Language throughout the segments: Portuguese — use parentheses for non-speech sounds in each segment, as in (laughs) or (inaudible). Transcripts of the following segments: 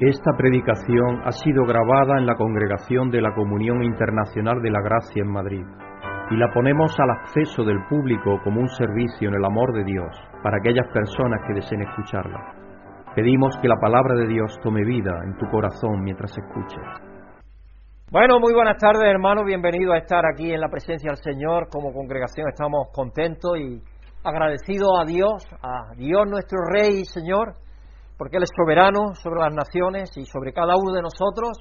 Esta predicación ha sido grabada en la Congregación de la Comunión Internacional de la Gracia en Madrid y la ponemos al acceso del público como un servicio en el amor de Dios para aquellas personas que deseen escucharla. Pedimos que la palabra de Dios tome vida en tu corazón mientras escuches. Bueno, muy buenas tardes hermanos, bienvenidos a estar aquí en la presencia del Señor. Como congregación estamos contentos y agradecidos a Dios, a Dios nuestro Rey y Señor, porque Él es soberano sobre las naciones y sobre cada uno de nosotros.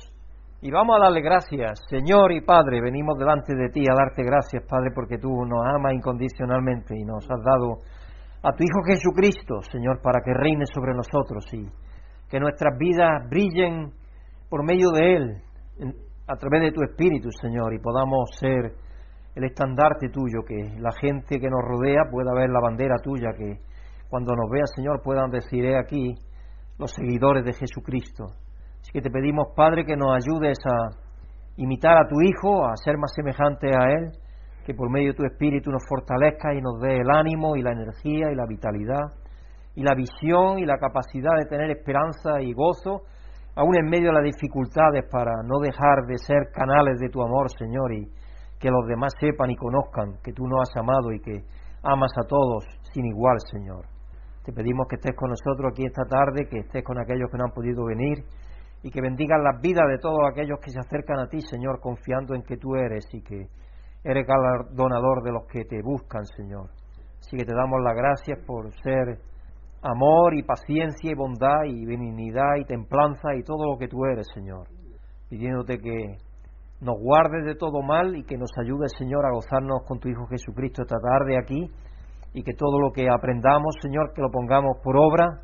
Y vamos a darle gracias, Señor y Padre, venimos delante de ti a darte gracias, Padre, porque tú nos amas incondicionalmente y nos has dado a tu Hijo Jesucristo, Señor, para que reine sobre nosotros y que nuestras vidas brillen por medio de Él, a través de tu Espíritu, Señor, y podamos ser el estandarte tuyo, que la gente que nos rodea pueda ver la bandera tuya, que cuando nos vea, Señor, puedan decir, he aquí, los seguidores de Jesucristo. Así que te pedimos, Padre, que nos ayudes a imitar a tu Hijo, a ser más semejante a Él, que por medio de tu Espíritu nos fortalezca y nos dé el ánimo y la energía y la vitalidad y la visión y la capacidad de tener esperanza y gozo, aún en medio de las dificultades, para no dejar de ser canales de tu amor, Señor, y que los demás sepan y conozcan que tú nos has amado y que amas a todos sin igual, Señor. Te pedimos que estés con nosotros aquí esta tarde, que estés con aquellos que no han podido venir y que bendigas las vidas de todos aquellos que se acercan a ti, Señor, confiando en que tú eres y que eres galardonador de los que te buscan, Señor. Así que te damos las gracias por ser amor y paciencia y bondad y benignidad y templanza y todo lo que tú eres, Señor. Pidiéndote que nos guardes de todo mal y que nos ayudes, Señor, a gozarnos con tu Hijo Jesucristo esta tarde aquí y que todo lo que aprendamos, Señor, que lo pongamos por obra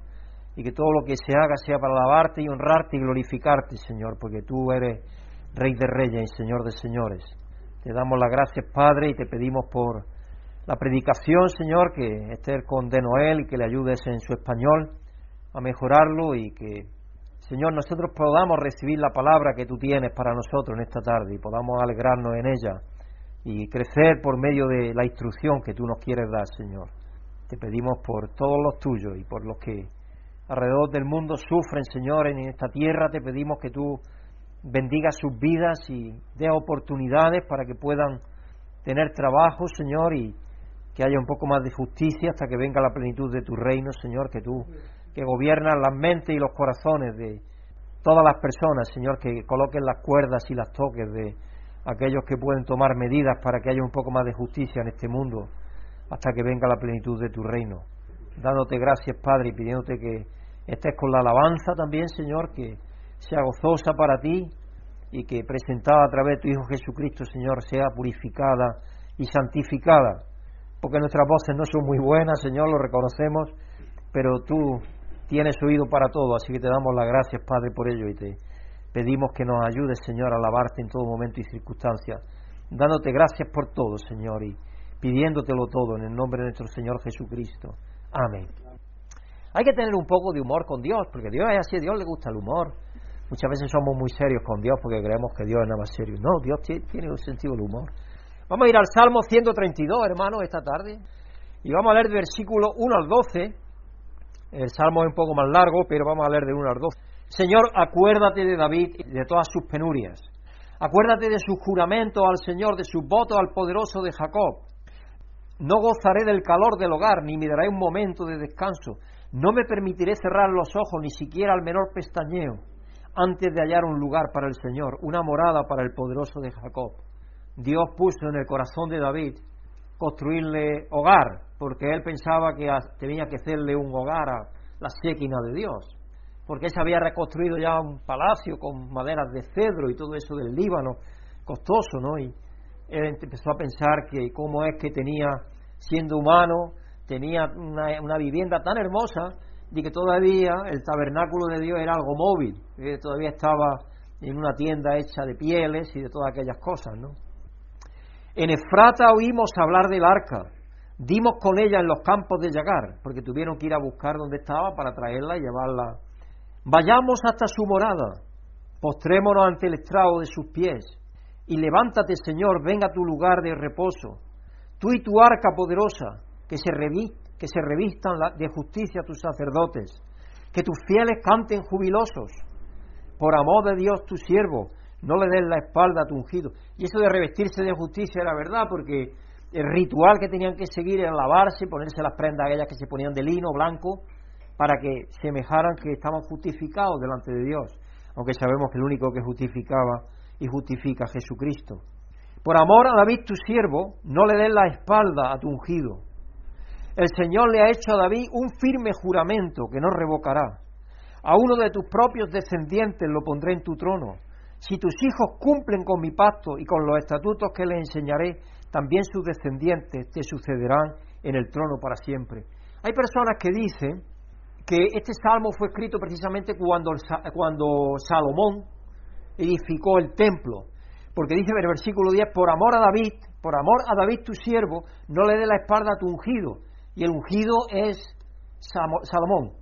y que todo lo que se haga sea para alabarte y honrarte y glorificarte, Señor, porque tú eres Rey de Reyes y Señor de Señores. Te damos las gracias, Padre, y te pedimos por la predicación, Señor, que estés con De Noel y que le ayudes en su español a mejorarlo y que, Señor, nosotros podamos recibir la palabra que tú tienes para nosotros en esta tarde y podamos alegrarnos en ella y crecer por medio de la instrucción que tú nos quieres dar, Señor. Te pedimos por todos los tuyos y por los que alrededor del mundo sufren, Señor, en esta tierra, te pedimos que tú bendigas sus vidas y dé oportunidades para que puedan tener trabajo, Señor, y que haya un poco más de justicia hasta que venga la plenitud de tu reino, Señor, que tú, que gobiernas las mentes y los corazones de todas las personas, Señor, que coloquen las cuerdas y las toques de aquellos que pueden tomar medidas para que haya un poco más de justicia en este mundo hasta que venga la plenitud de tu reino. Dándote gracias, Padre, y pidiéndote que estés con la alabanza también, Señor, que sea gozosa para ti y que presentada a través de tu Hijo Jesucristo, Señor, sea purificada y santificada. Porque nuestras voces no son muy buenas, Señor, lo reconocemos, pero tú tienes oído para todo, así que te damos las gracias, Padre, por ello y te Pedimos que nos ayudes, Señor, a alabarte en todo momento y circunstancia, dándote gracias por todo, Señor, y pidiéndotelo todo en el nombre de nuestro Señor Jesucristo. Amén. Hay que tener un poco de humor con Dios, porque Dios es así, a Dios le gusta el humor. Muchas veces somos muy serios con Dios porque creemos que Dios es nada más serio. No, Dios tiene un sentido del humor. Vamos a ir al Salmo 132, hermanos, esta tarde. Y vamos a leer del versículo 1 al 12. El Salmo es un poco más largo, pero vamos a leer de 1 al 12. Señor, acuérdate de David y de todas sus penurias. Acuérdate de su juramento al Señor, de su voto al poderoso de Jacob. No gozaré del calor del hogar, ni me daré un momento de descanso. No me permitiré cerrar los ojos, ni siquiera al menor pestañeo, antes de hallar un lugar para el Señor, una morada para el poderoso de Jacob. Dios puso en el corazón de David construirle hogar, porque él pensaba que tenía que hacerle un hogar a la séquina de Dios porque se había reconstruido ya un palacio con maderas de cedro y todo eso del Líbano, costoso, ¿no? Y él empezó a pensar que cómo es que tenía, siendo humano, tenía una, vivienda tan hermosa y que todavía el tabernáculo de Dios era algo móvil, que todavía estaba en una tienda hecha de pieles y de todas aquellas cosas, ¿no? En Efrata oímos hablar del arca, dimos con ella en los campos de Yagar, porque tuvieron que ir a buscar dónde estaba para traerla y llevarla Vayamos hasta su morada, postrémonos ante el estrado de sus pies, y levántate, Señor, venga a tu lugar de reposo, tú y tu arca poderosa, que se, que se revistan de justicia tus sacerdotes, que tus fieles canten jubilosos, por amor de Dios tu siervo, no le des la espalda a tu ungido. Y eso de revestirse de justicia era verdad, porque el ritual que tenían que seguir era lavarse, ponerse las prendas aquellas que se ponían de lino blanco, para que semejaran que estaban justificados delante de Dios, aunque sabemos que el único que justificaba y justifica a Jesucristo. Por amor a David tu siervo, no le des la espalda a tu ungido. El Señor le ha hecho a David un firme juramento que no revocará. A uno de tus propios descendientes lo pondré en tu trono. Si tus hijos cumplen con mi pacto y con los estatutos que les enseñaré, también sus descendientes te sucederán en el trono para siempre. Hay personas que dicen que este salmo fue escrito precisamente cuando, cuando Salomón edificó el templo, porque dice en el versículo 10, por amor a David, por amor a David tu siervo, no le dé la espalda a tu ungido, y el ungido es Salomón.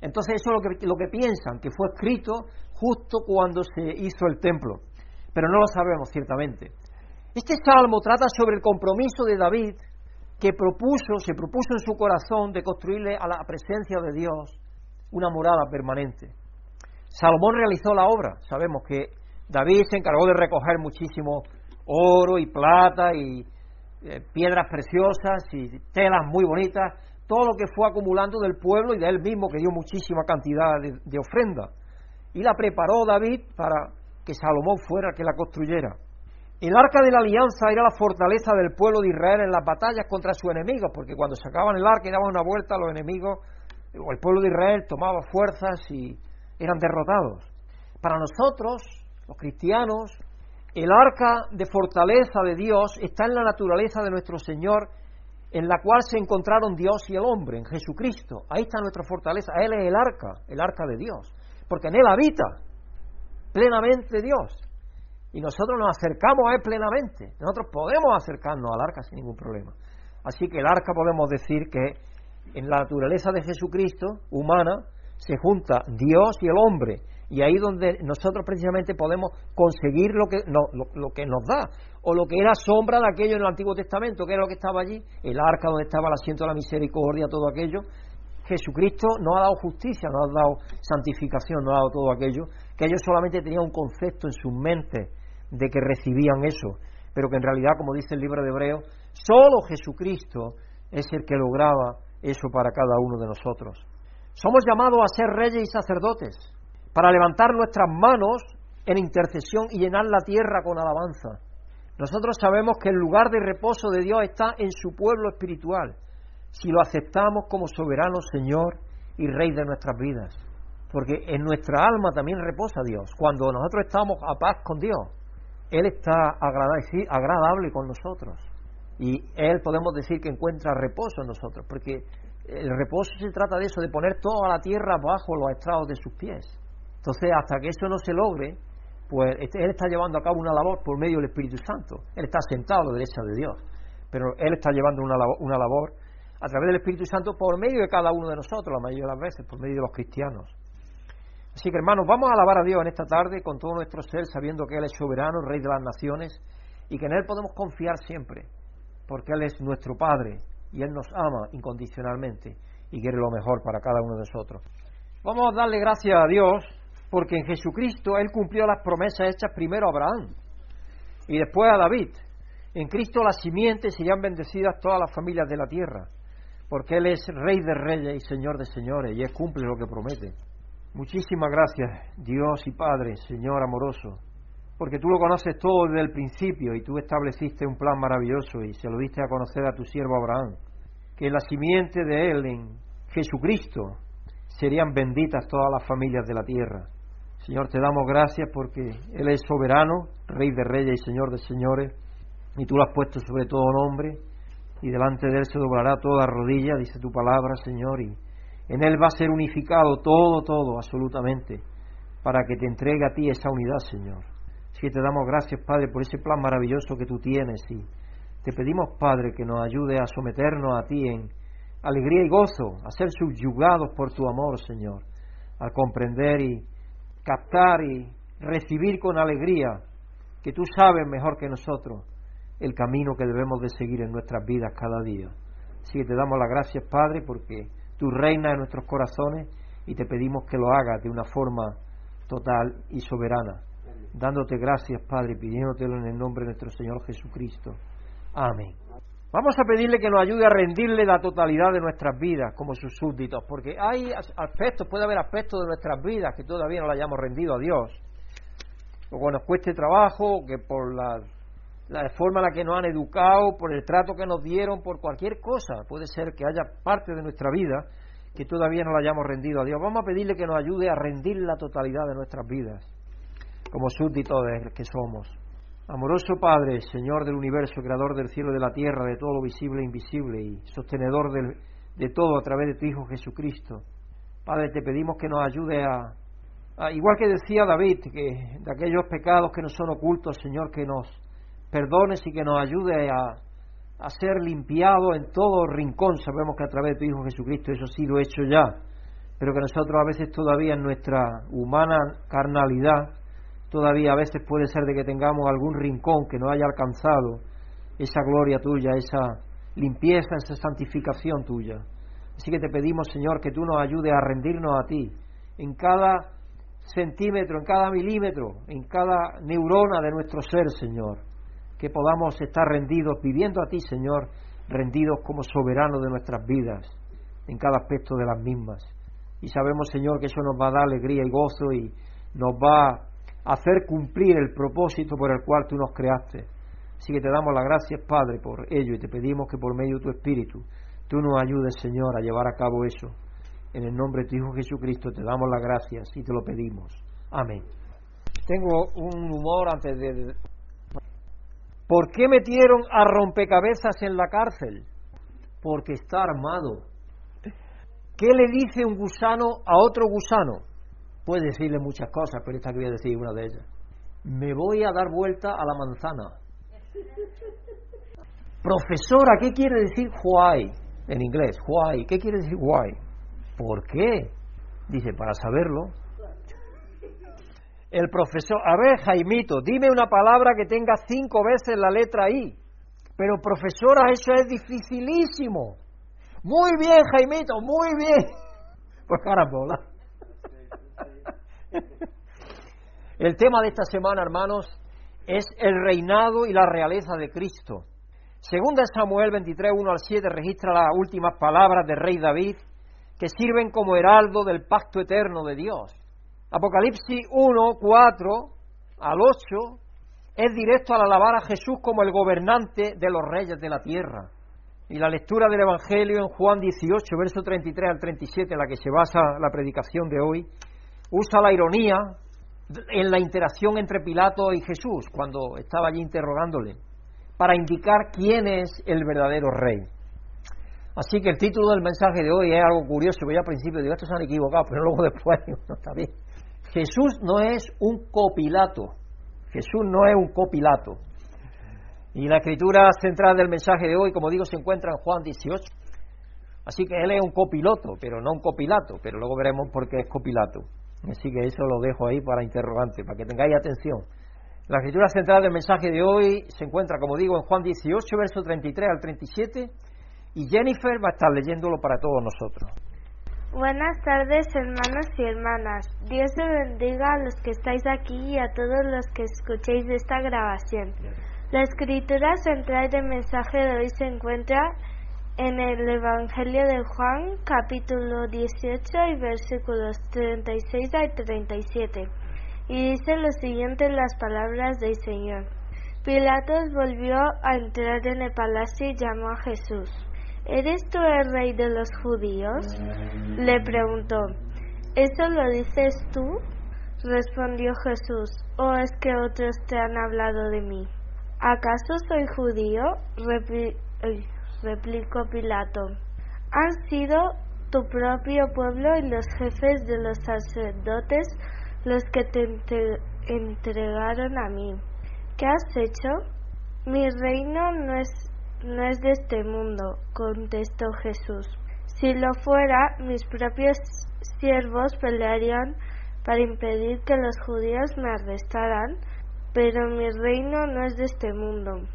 Entonces eso es lo que, lo que piensan, que fue escrito justo cuando se hizo el templo, pero no lo sabemos ciertamente. Este salmo trata sobre el compromiso de David que propuso, se propuso en su corazón de construirle a la presencia de Dios una morada permanente. Salomón realizó la obra. Sabemos que David se encargó de recoger muchísimo oro y plata y eh, piedras preciosas y telas muy bonitas, todo lo que fue acumulando del pueblo y de él mismo, que dio muchísima cantidad de, de ofrenda. Y la preparó David para que Salomón fuera que la construyera. El arca de la alianza era la fortaleza del pueblo de Israel en las batallas contra sus enemigos, porque cuando sacaban el arca y daban una vuelta, los enemigos, el pueblo de Israel tomaba fuerzas y eran derrotados. Para nosotros, los cristianos, el arca de fortaleza de Dios está en la naturaleza de nuestro Señor, en la cual se encontraron Dios y el hombre, en Jesucristo. Ahí está nuestra fortaleza. Él es el arca, el arca de Dios, porque en Él habita plenamente Dios. Y nosotros nos acercamos a Él plenamente. Nosotros podemos acercarnos al arca sin ningún problema. Así que el arca podemos decir que en la naturaleza de Jesucristo, humana, se junta Dios y el hombre. Y ahí donde nosotros precisamente podemos conseguir lo que, lo, que nos da, o lo que era sombra de aquello en el Antiguo Testamento, que era lo que estaba allí, el arca donde estaba el asiento de la misericordia, todo aquello. Jesucristo nos ha dado justicia, nos ha dado santificación, nos ha dado todo aquello, que ellos solamente tenían un concepto en sus mentes de que recibían eso, pero que en realidad, como dice el libro de Hebreos, solo Jesucristo es el que lograba eso para cada uno de nosotros. Somos llamados a ser reyes y sacerdotes, para levantar nuestras manos en intercesión y llenar la tierra con alabanza. Nosotros sabemos que el lugar de reposo de Dios está en su pueblo espiritual, si lo aceptamos como soberano Señor y Rey de nuestras vidas. Porque en nuestra alma también reposa Dios, cuando nosotros estamos a paz con Dios. Él está agradable con nosotros. Y Él podemos decir que encuentra reposo en nosotros, porque el reposo se trata de eso, de poner toda la tierra bajo los estrados de sus pies. Entonces, hasta que eso no se logre, pues este, Él está llevando a cabo una labor por medio del Espíritu Santo. Él está sentado a la derecha de Dios, pero Él está llevando una labor a través del Espíritu Santo por medio de cada uno de nosotros, la mayoría de las veces, por medio de los cristianos. Así que hermanos, vamos a alabar a Dios en esta tarde con todo nuestro ser, sabiendo que Él es soberano, Rey de las naciones, y que en Él podemos confiar siempre, porque Él es nuestro Padre y Él nos ama incondicionalmente y quiere lo mejor para cada uno de nosotros. Vamos a darle gracias a Dios porque en Jesucristo Él cumplió las promesas hechas primero a Abraham y después a David. En Cristo las simientes serían bendecidas todas las familias de la tierra, porque Él es Rey de reyes y Señor de señores y Él cumple lo que promete. Muchísimas gracias, Dios y Padre, Señor amoroso, porque tú lo conoces todo desde el principio y tú estableciste un plan maravilloso y se lo diste a conocer a tu siervo Abraham, que la simiente de él, en Jesucristo, serían benditas todas las familias de la tierra. Señor, te damos gracias porque Él es soberano, Rey de reyes y Señor de señores, y tú lo has puesto sobre todo nombre, y delante de Él se doblará toda rodilla, dice tu palabra, Señor, y en Él va a ser unificado todo, todo, absolutamente, para que te entregue a ti esa unidad, Señor. Así que te damos gracias, Padre, por ese plan maravilloso que tú tienes y te pedimos, Padre, que nos ayude a someternos a ti en alegría y gozo, a ser subyugados por tu amor, Señor, a comprender y captar y recibir con alegría que tú sabes mejor que nosotros el camino que debemos de seguir en nuestras vidas cada día. Así que te damos las gracias, Padre, porque tú reinas en nuestros corazones y te pedimos que lo hagas de una forma total y soberana. Dándote gracias, Padre, pidiéndotelo en el nombre de nuestro Señor Jesucristo. Amén. Vamos a pedirle que nos ayude a rendirle la totalidad de nuestras vidas como sus súbditos, porque hay aspectos, puede haber aspectos de nuestras vidas que todavía no le hayamos rendido a Dios. O que nos cueste trabajo, que por la, la forma en la que nos han educado, por el trato que nos dieron, por cualquier cosa, puede ser que haya parte de nuestra vida que todavía no la hayamos rendido a Dios. Vamos a pedirle que nos ayude a rendir la totalidad de nuestras vidas como súbditos de que somos. Amoroso Padre, Señor del universo, creador del cielo y de la tierra, de todo lo visible e invisible y sostenedor de todo a través de tu Hijo Jesucristo. Padre, te pedimos que nos ayude a, igual que decía David, que de aquellos pecados que nos son ocultos, Señor, que nos perdones y que nos ayude a, a ser limpiados en todo rincón. Sabemos que a través de tu Hijo Jesucristo eso ha sido hecho ya, pero que nosotros a veces todavía en nuestra humana carnalidad todavía a veces puede ser de que tengamos algún rincón que no haya alcanzado esa gloria tuya, esa limpieza, esa santificación tuya. Así que te pedimos, Señor, que tú nos ayudes a rendirnos a ti en cada centímetro, en cada milímetro, en cada neurona de nuestro ser, Señor. Que podamos estar rendidos, viviendo a ti, Señor, rendidos como soberanos de nuestras vidas, en cada aspecto de las mismas. Y sabemos, Señor, que eso nos va a dar alegría y gozo y nos va hacer cumplir el propósito por el cual tú nos creaste. Así que te damos las gracias, Padre, por ello y te pedimos que por medio de tu Espíritu tú nos ayudes, Señor, a llevar a cabo eso. En el nombre de tu Hijo Jesucristo te damos las gracias y te lo pedimos. Amén. Tengo un humor antes de... ¿Por qué metieron a rompecabezas en la cárcel? Porque está armado. ¿Qué le dice un gusano a otro gusano? Puede decirle muchas cosas, pero esta que voy a decir una de ellas. Me voy a dar vuelta a la manzana. Profesora, ¿qué quiere decir why? En inglés, why. ¿Qué quiere decir why? ¿Por qué? Dice, para saberlo. El profesor, a ver, Jaimito, dime una palabra que tenga cinco veces la letra I. Pero profesora, eso es dificilísimo. Muy bien, Jaimito, muy bien. (laughs) Pues carambola. (laughs) El tema de esta semana, hermanos, es el reinado y la realeza de Cristo. Segunda Samuel 23, 1 al 7 registra las últimas palabras del rey David que sirven como heraldo del pacto eterno de Dios. Apocalipsis 1, 4 al 8 es directo al alabar a Jesús como el gobernante de los reyes de la tierra. Y la lectura del Evangelio en Juan 18, verso 33 al 37, en la que se basa la predicación de hoy, usa la ironía en la interacción entre Pilato y Jesús cuando estaba allí interrogándole para indicar quién es el verdadero rey. Así que el título del mensaje de hoy es algo curioso, porque al principio digo, estos se han equivocado, (laughs) pero luego después no está bien. Jesús no es un copilato, Jesús no es un copilato. Y la escritura central del mensaje de hoy, como digo, se encuentra en Juan 18. Así que él es un copiloto, pero no un copilato, pero luego veremos por qué es copilato. Así que eso lo dejo ahí para interrogante, para que tengáis atención. La escritura central del mensaje de hoy se encuentra, como digo, en Juan 18, verso 33 al 37, y Jennifer va a estar leyéndolo para todos nosotros. Buenas tardes, hermanos y hermanas. Dios te bendiga a los que estáis aquí y a todos los que escuchéis esta grabación. La escritura central del mensaje de hoy se encuentra en el Evangelio de Juan, capítulo 18 y versículos 36 al 37. Y dice lo siguiente las palabras del Señor. Pilatos volvió a entrar en el palacio y llamó a Jesús. ¿Eres tú el rey de los judíos? Le preguntó. ¿Eso lo dices tú? Respondió Jesús. ¿O es que otros te han hablado de mí? ¿Acaso soy judío? replicó Pilato. Han sido tu propio pueblo y los jefes de los sacerdotes los que te entregaron a mí. ¿Qué has hecho? Mi reino no es, no es de este mundo, contestó Jesús. Si lo fuera, mis propios siervos pelearían para impedir que los judíos me arrestaran, pero mi reino no es de este mundo.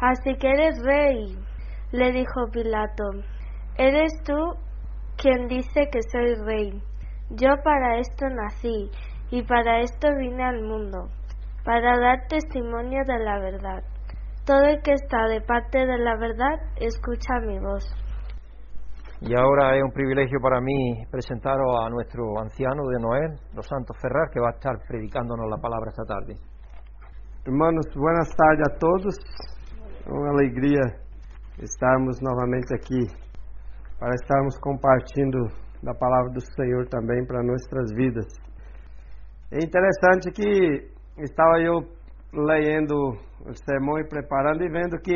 Así que eres rey, le dijo Pilato, ¿eres tú quien dice que soy rey? Yo para esto nací y para esto vine al mundo, para dar testimonio de la verdad. Todo el que está de parte de la verdad escucha mi voz. Y ahora es un privilegio para mí presentaros a nuestro anciano de Noel, los Santos Ferrar, que va a estar predicándonos la palabra esta tarde. Hermanos, buenas tardes a todos. Uma alegria estarmos novamente aqui para estarmos compartilhando da palavra do Senhor também para nossas vidas. É interessante que estava eu lendo o sermão e preparando e vendo que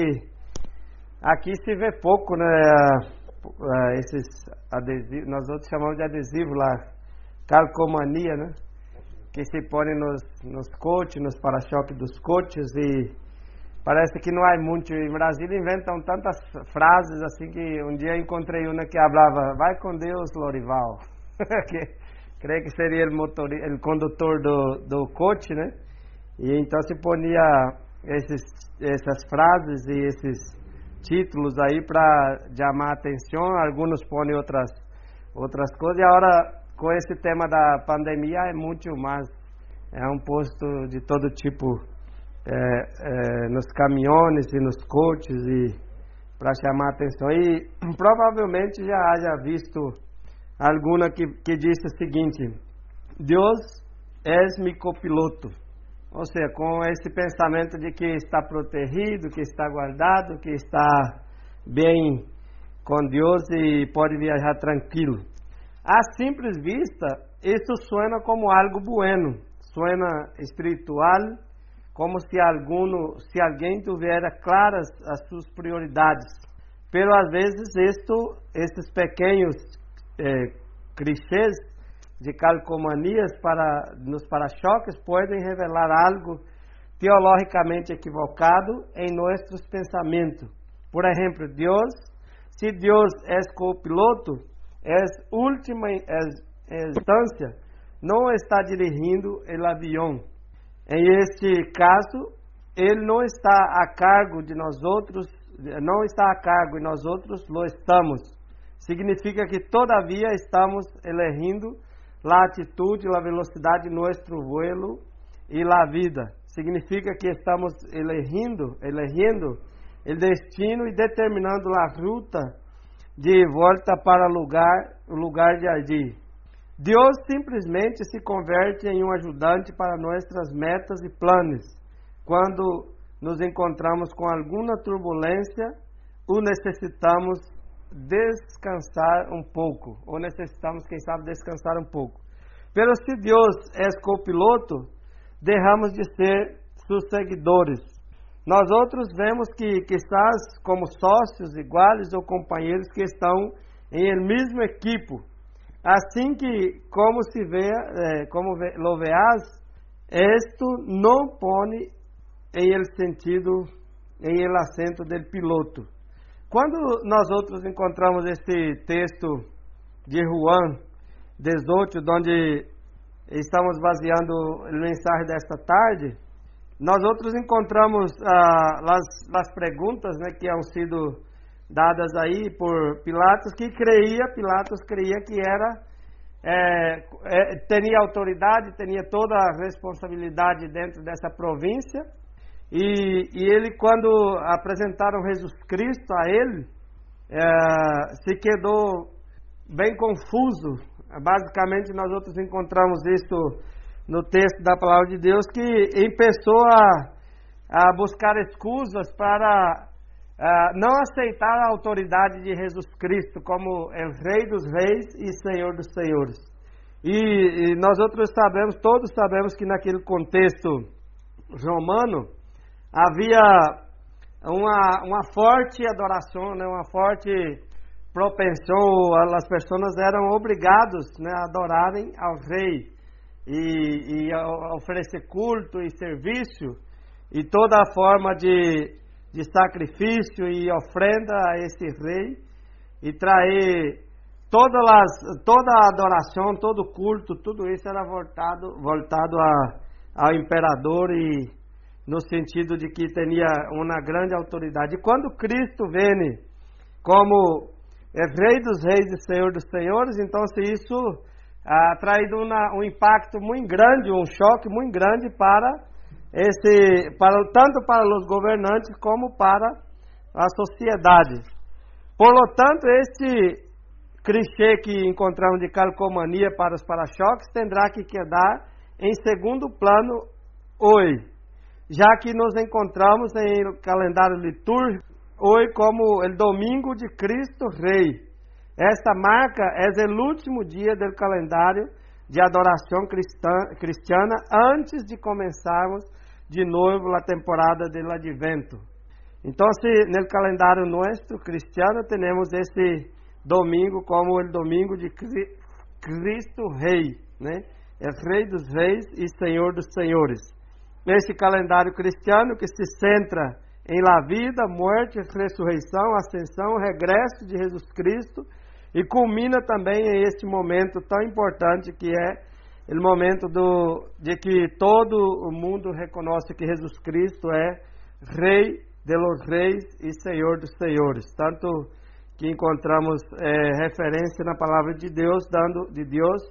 aqui se vê pouco, né? Esses adesivos, nós outros chamamos de adesivo lá, calcomania, né? Que se põe nos, nos coches, nos para-choques dos coches e parece que não há muito. Em Brasília inventam tantas frases assim que um dia encontrei uma que falava, vai com Deus, Lorival. (laughs) que, creio que seria o, motor, o condutor do, do coche, né? E então se ponia esses, essas frases e esses títulos aí para chamar a atenção. Alguns põem outras, outras coisas. E agora, com esse tema da pandemia, é muito mais. É um posto de todo tipo é, é, nos caminhões e nos coches e para chamar a atenção. E (clears throat) provavelmente já haja visto alguma que, que disse o seguinte: Deus és meu copiloto. Ou seja, com esse pensamento de que está protegido, que está guardado, que está bem com Deus e pode viajar tranquilo. À simples vista, isso suena como algo bueno, suena espiritual, como se, alguno, se alguém tivesse claras as suas prioridades. Pero às vezes isto, esses pequenos eh, clichês de calcomanias para nos para-choques podem revelar algo teologicamente equivocado em nossos pensamentos. Por exemplo, Deus, se Deus é copiloto, é última instância, não está dirigindo o avião. Em este caso, ele não está a cargo de nós outros, não está a cargo e nós outros lo estamos. Significa que todavia estamos elegendo a atitude, a velocidade de nosso vuelo e a vida. Significa que estamos elegendo, elegendo o destino e determinando a ruta de volta para o lugar, lugar de agir. Deus simplesmente se converte em um ajudante para nossas metas e planos. Quando nos encontramos com alguma turbulência, o necessitamos descansar um pouco, ou necessitamos, quem sabe, descansar um pouco. Pero se Deus é copiloto, derramos de ser seus seguidores. Nós outros vemos que quizás como sócios iguais ou companheiros que estão em el mesmo equipo. Assim que, como se vê, eh, como lo veas, esto não põe em el sentido, em el acento del piloto. Quando nós outros encontramos este texto de Juan 18, onde estamos baseando a mensagem desta tarde, nós outros encontramos ah, as, as perguntas né, que han sido dadas aí por Pilatos, que creia, Pilatos creia que era, é, é, tinha autoridade, tinha toda a responsabilidade dentro dessa província, e, e ele, quando apresentaram Jesus Cristo a ele, é, se quedou bem confuso. Basicamente, nós outros encontramos isso no texto da palavra de Deus, que começou a, a buscar excusas para uh, não aceitar a autoridade de Jesus Cristo como o Rei dos Reis e Senhor dos Senhores. E, e nós outros sabemos, todos sabemos que naquele contexto romano, havia uma, uma forte adoração, né, uma forte propensão, as pessoas eram obrigadas né, a adorarem ao rei e, e oferecer culto e serviço e toda a forma de, de sacrifício e ofrenda a esse rei e trazer todas as, toda a adoração, todo o culto, tudo isso era voltado, voltado a, ao imperador e no sentido de que tinha uma grande autoridade. E quando Cristo vem como é Rei dos Reis e Senhor dos Senhores, então se isso ah, traído um impacto muito grande, um choque muito grande para esse, para, tanto para os governantes como para a sociedade. Por lo tanto, esse clichê que encontramos de calcomania para os para-choques terá que quedar em segundo plano hoje, já que nos encontramos em calendário litúrgico hoje como o domingo de Cristo Rei. Esta marca é o último dia do calendário de adoração cristã, cristiana antes de começarmos de novo a temporada do advento. Então, no calendário nosso cristiano, temos esse domingo como o domingo de Cristo Rei, né? É Rei dos Reis e Senhor dos Senhores. Esse calendário cristiano que se centra em la vida, morte, ressurreição, ascensão, regresso de Jesus Cristo e culmina também em este momento tão importante que é o momento do, de que todo o mundo reconhece que Jesus Cristo é Rei de los Reis e Senhor dos Senhores. Tanto que encontramos é, referência na palavra de Deus, dando de Deus,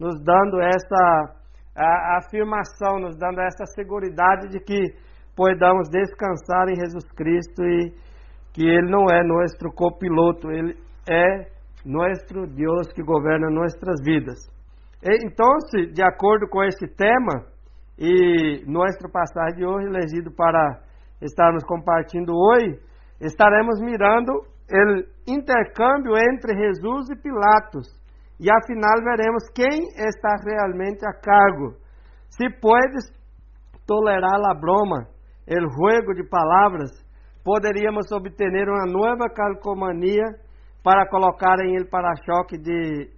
nos dando essa a, afirmação, nos dando essa segurança de que podamos descansar em Jesus Cristo e que Ele não é nosso copiloto, Ele é nosso Deus que governa nossas vidas. E, então, de acordo com esse tema e nossa passagem de hoje, elegido para estarmos compartilhando hoje, estaremos mirando o intercâmbio entre Jesus e Pilatos. E afinal veremos quem está realmente a cargo. Se puedes tolerar a broma, o juego de palavras, poderíamos obter uma nova calcomania para colocar em el para-choque de,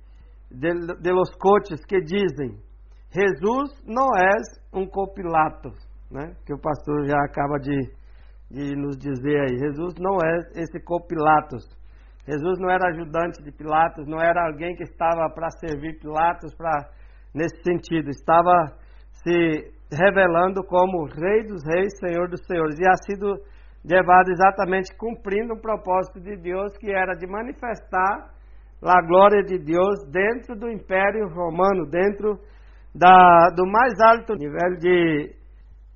de, de los coches que dizem Jesus não é um copilato, né? que o pastor já acaba de de nos dizer aí. Jesus não é esse co-Pilatos. Jesus não era ajudante de Pilatos, não era alguém que estava para servir Pilatos para nesse sentido. Estava se revelando como Rei dos Reis, Senhor dos Senhores. E ha sido levado exatamente cumprindo um propósito de Deus que era de manifestar a glória de Deus dentro do Império Romano, dentro da, do mais alto nível de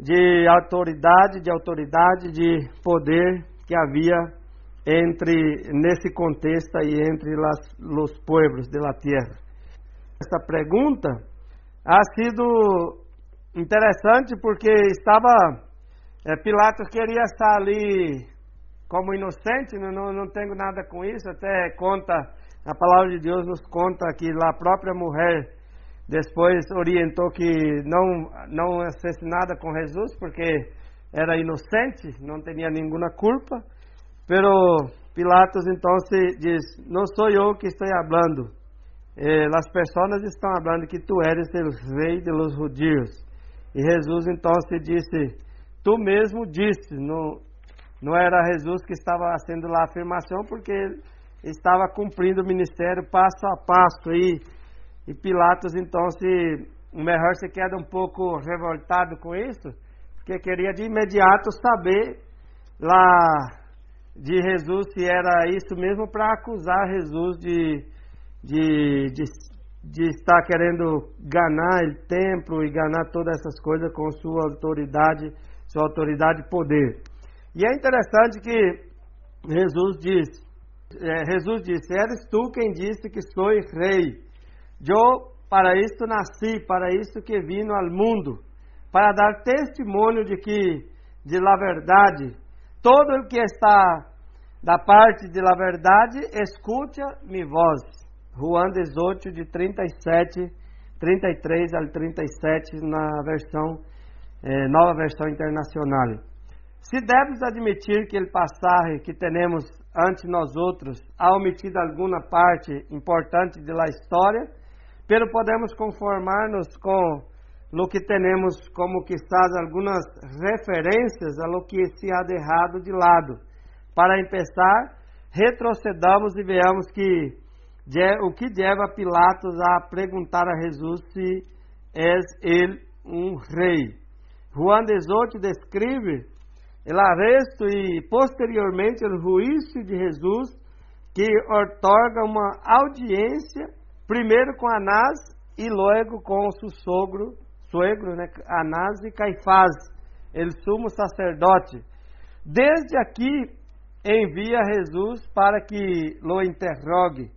de autoridade, de autoridade, de poder que havia entre nesse contexto e entre las, os pueblos de la tierra. Esta pergunta ha sido interessante porque estava é, Pilatos queria estar ali como inocente, não, não, não tenho nada com isso, até conta a palavra de Deus nos conta que a própria mulher depois orientou que não, não assassinada com Jesus porque era inocente, não tinha nenhuma culpa. Pero Pilatos então se diz: Não sou eu que estou falando. Eh, as pessoas estão falando que tu eres o rei de los. E Jesus então se disse: Tu mesmo disse. Não, não era Jesus que estava fazendo a afirmação, porque ele estava cumprindo o ministério passo a passo. E e Pilatos, então, se o melhor se queda um pouco revoltado com isso, porque queria de imediato saber lá de Jesus se era isso mesmo para acusar Jesus de, de, de, de, estar querendo ganhar o templo e ganhar todas essas coisas com sua autoridade, sua autoridade e poder. E é interessante que Jesus diz, é, Jesus disse, eres tu quem disse que sou rei. Eu para isto nasci, para isto que vino ao mundo, para dar testemunho de que, de la verdade, todo o que está da parte de la verdade, escuta mi voz. Juan 18, de 37, 33 ao 37, na versão, eh, nova versão internacional. Se devemos admitir que o passagem que temos ante nós outros ha omitido alguma parte importante da história, pero podemos conformar-nos com o que temos como quizás algumas referências a lo que se ha errado de lado. Para começar, retrocedamos e veamos que o que leva Pilatos a perguntar a Jesus se és ele um rei. Juan 18 descreve o arresto e posteriormente o juízo de Jesus que otorga uma audiência primeiro com Anás e logo com o seu sogro, suegro, né, Anás e Caifás, ele sumo sacerdote. Desde aqui envia Jesus para que lo interrogue.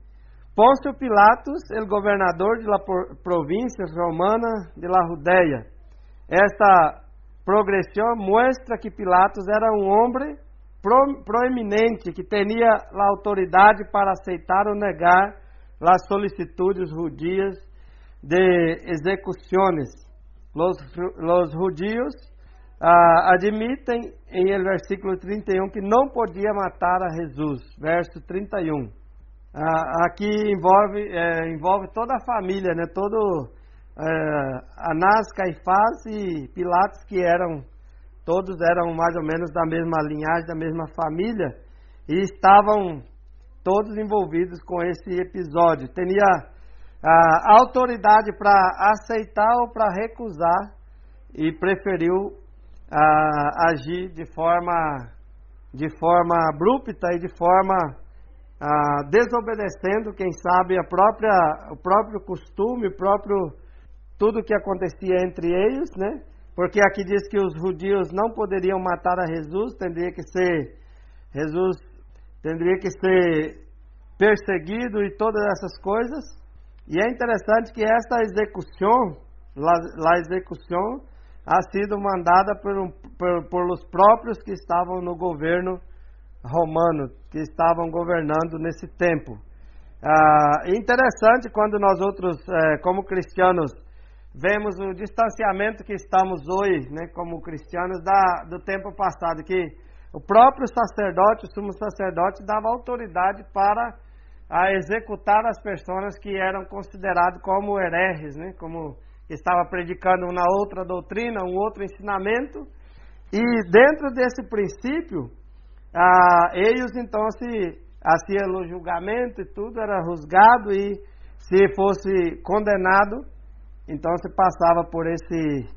Pôncio Pilatos, o governador da província romana de la Judéia. Esta progressão mostra que Pilatos era um homem proeminente que tinha a autoridade para aceitar ou negar as solicitudes judias de execuções. Los, los ah, admitem em versículo 31 que não podia matar a Jesus. Verso 31. Ah, aqui envolve, é, envolve toda a família, né? todo é, Anás, Caifás e Pilatos, que eram todos eram mais ou menos da mesma linhagem, da mesma família, e estavam todos envolvidos com esse episódio. Tinha a autoridade para aceitar ou para recusar e preferiu a, agir de forma de forma abrupta e de forma desobedecendo, quem sabe a própria o próprio costume, o próprio tudo que acontecia entre eles, né? Porque aqui diz que os judeus não poderiam matar a Jesus, teria que ser Jesus teria que ser perseguido e todas essas coisas. E é interessante que esta execução, a execução, ha sido mandada por, por, por os próprios que estavam no governo romano, que estavam governando nesse tempo. Ah, interessante quando nós outros, eh, como cristianos, vemos o distanciamento que estamos hoje, né, como cristianos, da, do tempo passado, que o próprio sacerdote, o sumo sacerdote, dava autoridade para a executar as pessoas que eram consideradas como hereges, né, como estava predicando uma outra doutrina, um outro ensinamento, e dentro desse princípio, ah, eles então se hacía o julgamento e tudo era rusgado e se fosse condenado então se passava por esse,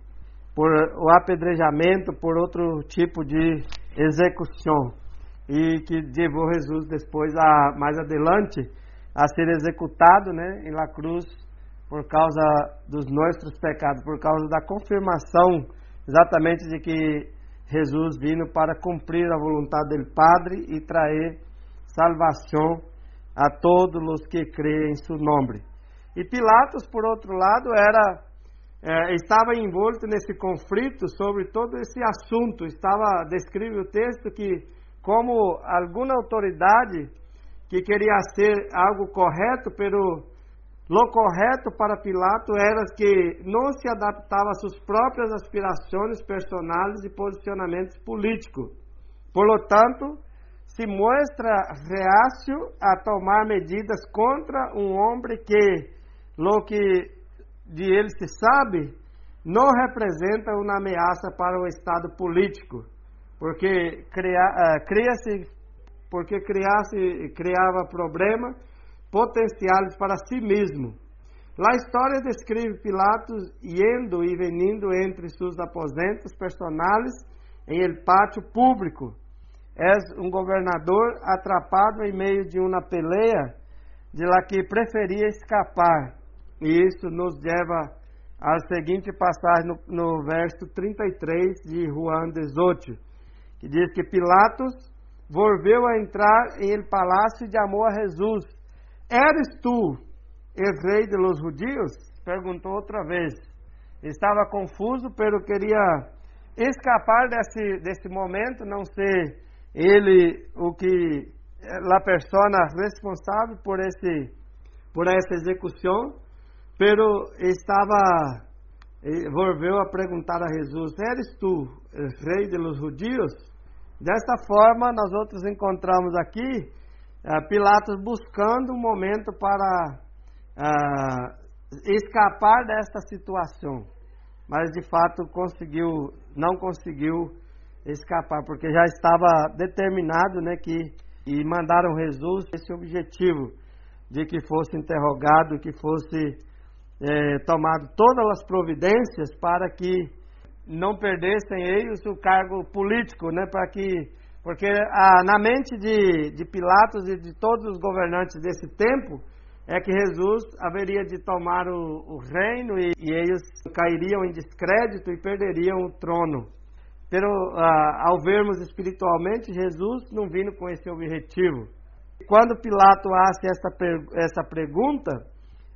por o apedrejamento, por outro tipo de execução. E que levou Jesus depois, a, mais adelante, a ser executado né, em la cruz por causa dos nossos pecados, por causa da confirmação exatamente de que Jesus vindo para cumprir a vontade do Padre e trazer salvação a todos os que creem em seu nome. E Pilatos, por outro lado, era é, estava envolto nesse conflito sobre todo esse assunto. Estava descreve o texto que como alguma autoridade que queria ser algo correto, pero lo correto para Pilato era que não se adaptava às suas próprias aspirações personais e posicionamentos políticos. Por lo tanto, se mostra reacio a tomar medidas contra um homem que lo que de ele se sabe não representa uma ameaça para o Estado político, porque cria, uh, cria-se porque criasse, criava problemas potenciais para si mesmo. A história descreve Pilatos indo e venindo entre seus aposentos personais em el pátio público. É um governador atrapado em meio de uma peleia de lá que preferia escapar e isso nos leva à seguinte passagem no, no verso 33 de Juan 18, que diz que Pilatos volveu a entrar em el palácio de amor a Jesus. Eres tu o rei de los judíos? Perguntou outra vez. Estava confuso, pero queria escapar desse, desse momento, não ser ele o que a persona responsável por esse por essa execução Pero estava, eh, volveu a perguntar a Jesus: Eres tu rei de los judíos? Desta forma, nós outros encontramos aqui eh, Pilatos buscando um momento para uh, escapar desta situação, mas de fato conseguiu, não conseguiu escapar, porque já estava determinado, né, que e mandaram Jesus esse objetivo de que fosse interrogado, que fosse é, tomado todas as providências para que não perdessem eles o cargo político, né, para que porque ah, na mente de, de Pilatos e de todos os governantes desse tempo, é que Jesus haveria de tomar o, o reino e, e, eles cairiam em descrédito e perderiam o trono. Pero, ah, ao vermos espiritualmente, Jesus não vindo com esse objetivo. Quando Pilato hace essa, essa pergunta,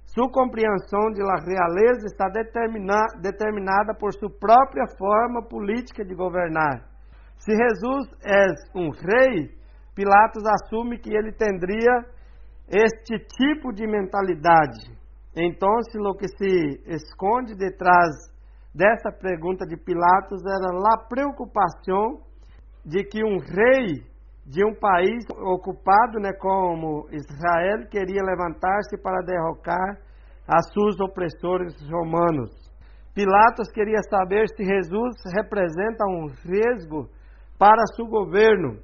sua compreensão de la realeza está determina, determinada por sua própria forma política de governar. Se Jesus é um rei, Pilatos assume que ele teria este tipo de mentalidade. Então, o que se esconde detrás dessa pergunta de Pilatos era a preocupação de que um rei de um país ocupado, né, como Israel, queria levantar-se para derrocar a seus opressores romanos. Pilatos queria saber se Jesus representa um risco para seu governo.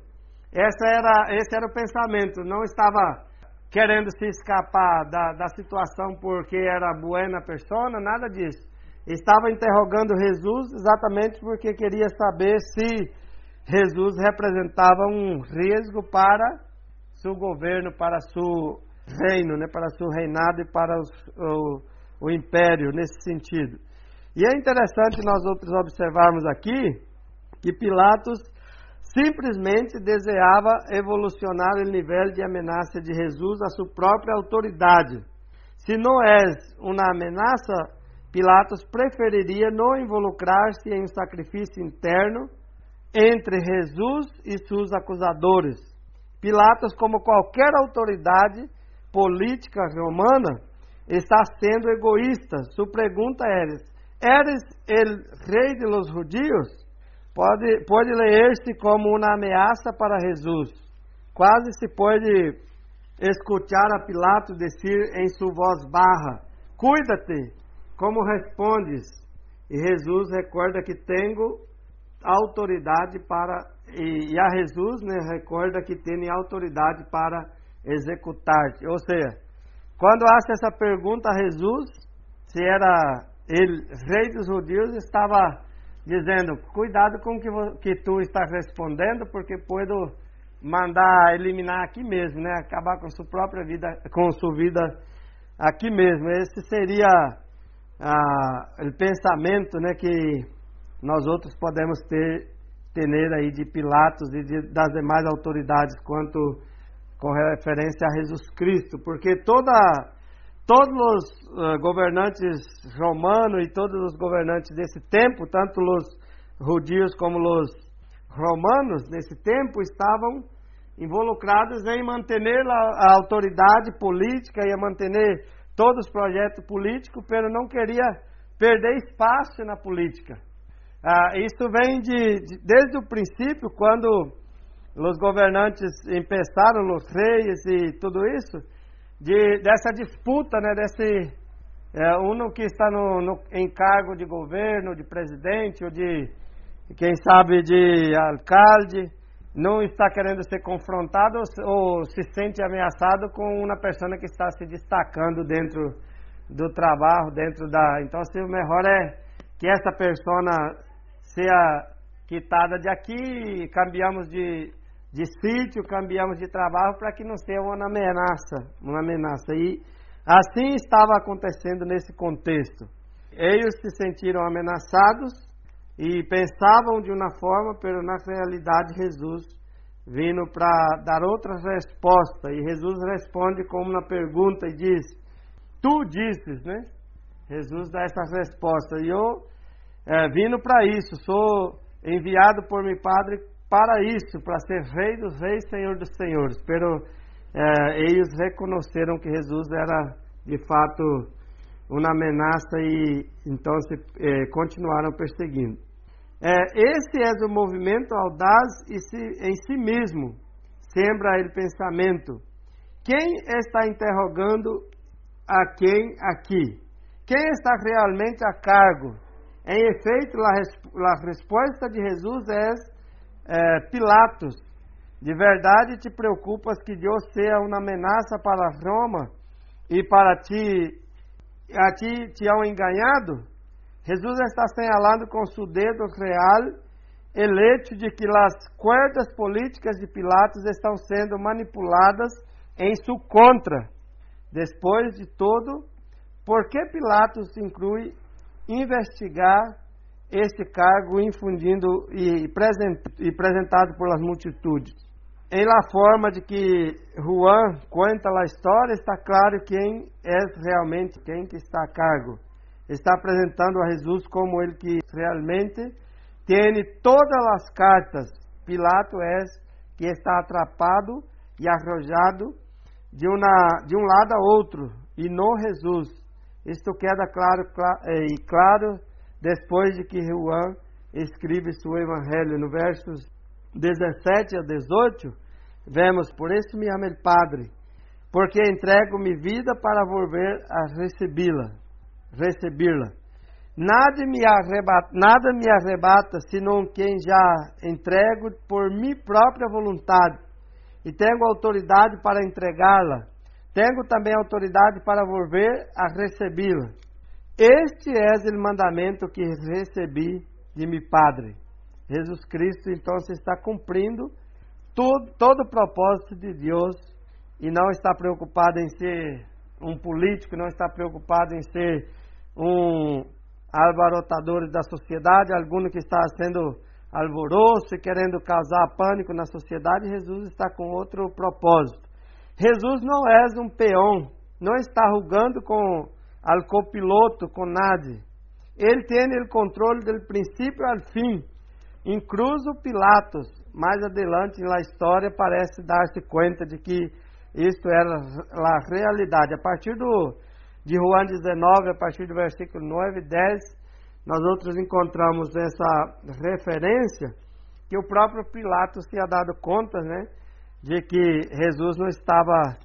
Essa era, esse era o pensamento. Não estava querendo se escapar da, da situação porque era buena persona, nada disso. Estava interrogando Jesus exatamente porque queria saber se Jesus representava um risco para seu governo, para seu reino, né, para seu reinado e para o, o império nesse sentido. E é interessante nós observarmos aqui que Pilatos simplesmente desejava evolucionar o nível de ameaça de Jesus à sua própria autoridade. Se não é uma ameaça, Pilatos preferiria não involucrar-se em um sacrifício interno entre Jesus e seus acusadores. Pilatos, como qualquer autoridade política romana, está sendo egoísta. Sua pergunta é: Eres el rei de los judíos? Pode, pode ler-se como uma ameaça para Jesus. Quase se pode escutar a Pilatos dizer em sua voz barra: Cuida-te, como respondes? E Jesus recorda que tenho autoridade para e, e a Jesus né, recorda que tem autoridade para executar-te. Ou seja, quando hace essa pergunta a Jesus, se era ele rei dos judeus, estava dizendo: cuidado com o que, que tu estás respondendo, porque puedo mandar eliminar aqui mesmo, né? Acabar com sua própria vida, com sua vida aqui mesmo. Esse seria ah, o pensamento, né, que nós outros podemos ter ter aí de Pilatos e de, das demais autoridades quanto com referência a Jesus Cristo, porque toda todos os uh, governantes romanos e todos os governantes desse tempo, tanto os judios como os romanos nesse tempo, estavam involucrados em manter a, autoridade política e a manter todos os projetos políticos, mas não queria perder espaço na política. Ah, isso vem de, de, desde o princípio, quando os governantes empeçaram, os reis e tudo isso, de, dessa disputa, né, desse é, um que está no, no, em cargo de governo, de presidente ou de, quem sabe, de alcalde, não está querendo ser confrontado ou, ou se sente ameaçado com uma pessoa que está se destacando dentro do trabalho, dentro da. Então, assim, o melhor é que essa pessoa seja quitada de aqui, cambiamos de de sítio, cambiamos de trabalho para que não seja uma ameaça, uma ameaça. E assim estava acontecendo nesse contexto. Eles se sentiram ameaçados e pensavam de uma forma, mas na realidade Jesus vindo para dar outra resposta. E Jesus responde com uma pergunta e diz: Tu dizes, né? Jesus dá essa resposta. E eu é, vindo para isso, sou enviado por meu Padre para isso, para ser rei dos reis, senhor dos senhores. Pero eh, eles reconheceram que Jesus era de fato uma ameaça e então se, eh, continuaram perseguindo. Eh, esse é o movimento audaz e em si mesmo sembra o pensamento. Quem está interrogando a quem aqui? Quem está realmente a cargo? Em efeito, a resposta de Jesus é é, Pilatos, de verdade te preocupas que Deus seja uma ameaça para Roma e para ti, a ti te hão enganado? Jesus está señalando com seu dedo real o de que as cuerdas políticas de Pilatos estão sendo manipuladas em sua contra. Depois de todo, por que Pilatos inclui investigar este cargo infundindo e, apresentado pelas multitudes? Em la forma de que Juan conta a história, está claro quem é realmente quem que está a cargo. Está apresentando a Jesus como ele que realmente tem todas as cartas. Pilato é que está atrapado e arrojado de, uma, de um lado a outro, e não Jesus. Isto queda claro, claro eh, e claro depois de que Juan escreve seu evangelho no versos 17 a 18, vemos, por isso me ama o Padre, porque entrego-me vida para volver a recebê-la, recebê-la. Nada me, arrebata, nada me arrebata, senão quem já entrego por minha própria vontade, e tenho autoridade para entregá-la. Tenho também autoridade para volver a recebê-la. Este é o mandamento que recebi de meu Padre. Jesus Cristo, então, está cumprindo todo, todo o propósito de Deus e não está preocupado em ser um político, não está preocupado em ser um alvarotador da sociedade, algum que está sendo alvoroço e querendo causar pânico na sociedade, Jesus está com outro propósito. Jesus não é um peão, não está rugando com al copiloto, com nada. Ele tem o controle do princípio ao fim. Incluso Pilatos, mais adelante na história, parece dar-se conta de que isto era a realidade. A partir do, de Juan 19, a partir do versículo 9 e 10, nós outros encontramos essa referência que o próprio Pilatos tinha dado conta, né, de que Jesus não estava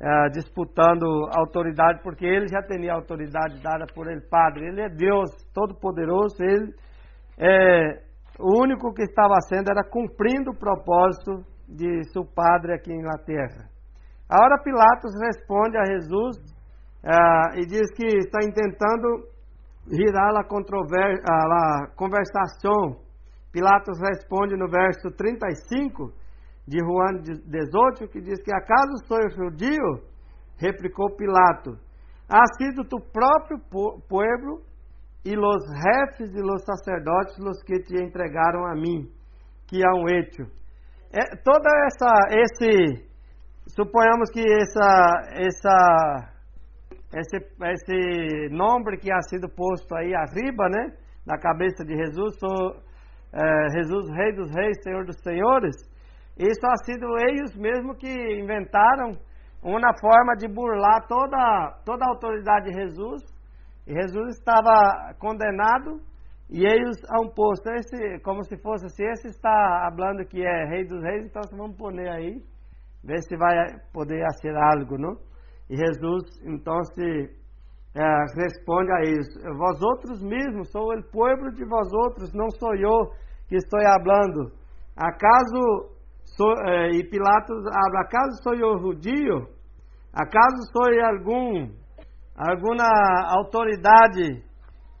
é, disputando autoridade, porque ele já tinha autoridade dada por ele, Padre. Ele é Deus Todo-Poderoso, ele é, o único que estava sendo era cumprindo o propósito de seu Padre aqui na terra. Agora Pilatos responde a Jesus é, e diz que está tentando virar a, a, a conversação. Pilatos responde no verso 35 de Juan 18, que diz que acaso sou judío? Replicou Pilato. Ha sido tu próprio povo e los jefes e los sacerdotes los que te entregaram a mim, que há um hecho. É, toda essa, esse, suponhamos que essa, essa, esse, esse nome que ha sido posto aí arriba, né, na cabeça de Jesus, sou é, Jesus, Rei dos Reis, Senhor dos Senhores, isso ha sido eles mesmos que inventaram uma forma de burlar toda, toda a autoridade de Jesus. E Jesus estava condenado e eles um posto, esse, como se fosse assim, esse está falando que é rei dos reis, então vamos pôr aí, ver se vai poder ser algo, não? E Jesus, então, se é, responde a eles, vós outros mesmos, sou o povo de vós outros, não sou eu que estou falando. Acaso sou, é, e Pilatos habla, acaso sou eu judio? Acaso sou algum, alguma autoridade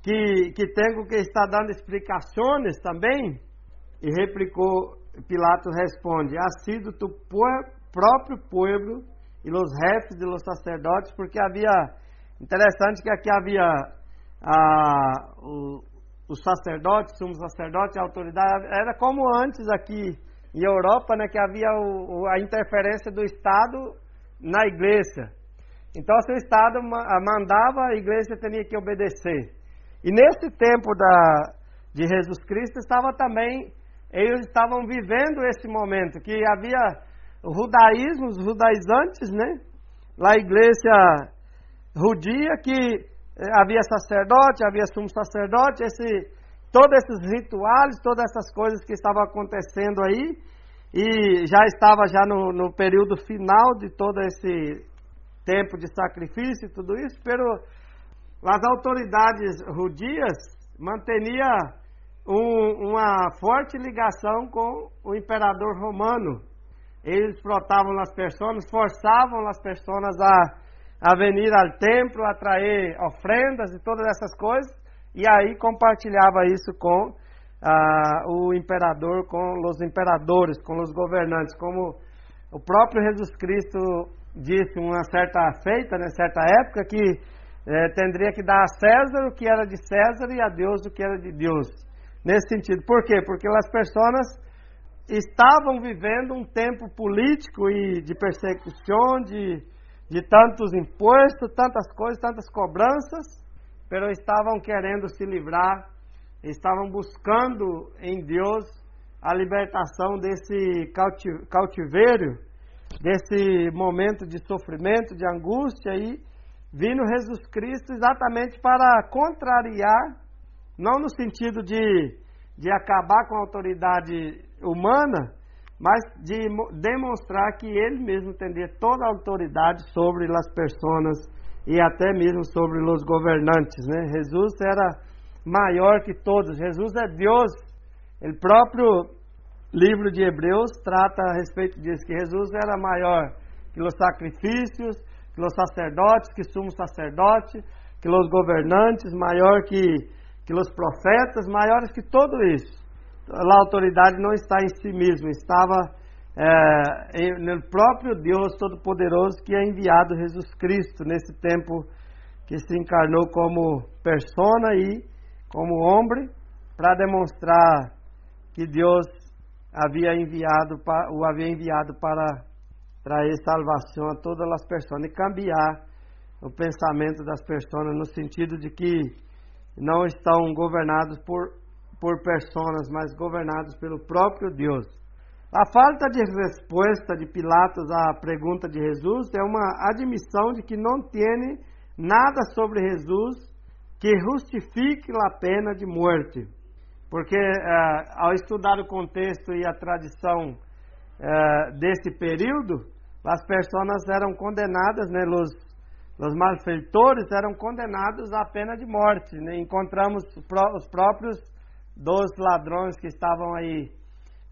que, que tenho que estar dando explicações também? E replicou, Pilatos responde, ha sido tu próprio povo e os jefes e os sacerdotes, porque havia, interessante que aqui havia ah, os sacerdotes, somos sacerdotes, a autoridade, era como antes aqui em Europa, né, que havia o, a interferência do Estado na igreja. Então, se o Estado mandava, a igreja tinha que obedecer. E nesse tempo da, de Jesus Cristo, estava também, eles estavam vivendo esse momento, que havia o judaísmo, os judaizantes, né? Lá a igreja judia, que eh, havia sacerdote, havia sumo sacerdote, esse todos esses rituais, todas essas coisas que estavam acontecendo aí, e já estava já no, no período final de todo esse tempo de sacrifício e tudo isso, pero as autoridades judias mantinham um, uma forte ligação com o imperador romano. Eles frotavam as pessoas, forçavam as pessoas a, a vir ao templo, a trazer ofrendas e todas essas coisas e aí compartilhava isso com ah, o imperador, com os imperadores, com os governantes, como o próprio Jesus Cristo disse uma certa feita, né, certa época, que é, teria que dar a César o que era de César e a Deus o que era de Deus. Nesse sentido. Por quê? Porque as pessoas estavam vivendo um tempo político e de persecução, de, de tantos impostos, tantas coisas, tantas cobranças, mas estavam querendo se livrar, estavam buscando em Deus a libertação desse cautiveiro, desse momento de sofrimento, de angústia e vindo Jesus Cristo exatamente para contrariar, não no sentido de, de acabar com a autoridade humana, mas de demonstrar que ele mesmo teria toda a autoridade sobre as pessoas e até mesmo sobre os governantes, né? Jesus era maior que todos. Jesus é Deus. O próprio livro de Hebreus trata a respeito disso que Jesus era maior que os sacrifícios, que os sacerdotes, que sumo sacerdote, que os governantes, maior que que os profetas, maiores que tudo isso a autoridade não está em si mesmo, estava é, no próprio Deus Todo-Poderoso que é enviado Jesus Cristo nesse tempo que se encarnou como persona e como homem para demonstrar que Deus havia enviado o havia enviado para trazer salvação a todas as pessoas e cambiar o pensamento das pessoas no sentido de que não estão governados por por personas, mas governados pelo próprio Deus. A falta de resposta de Pilatos à pergunta de Jesus é uma admissão de que não tem nada sobre Jesus que justifique a pena de morte. Porque eh, ao estudar o contexto e a tradição eh, desse período, as pessoas eram condenadas, né, os, os malfeitores eram condenados à pena de morte. Né? Encontramos os próprios dos ladrões que estavam aí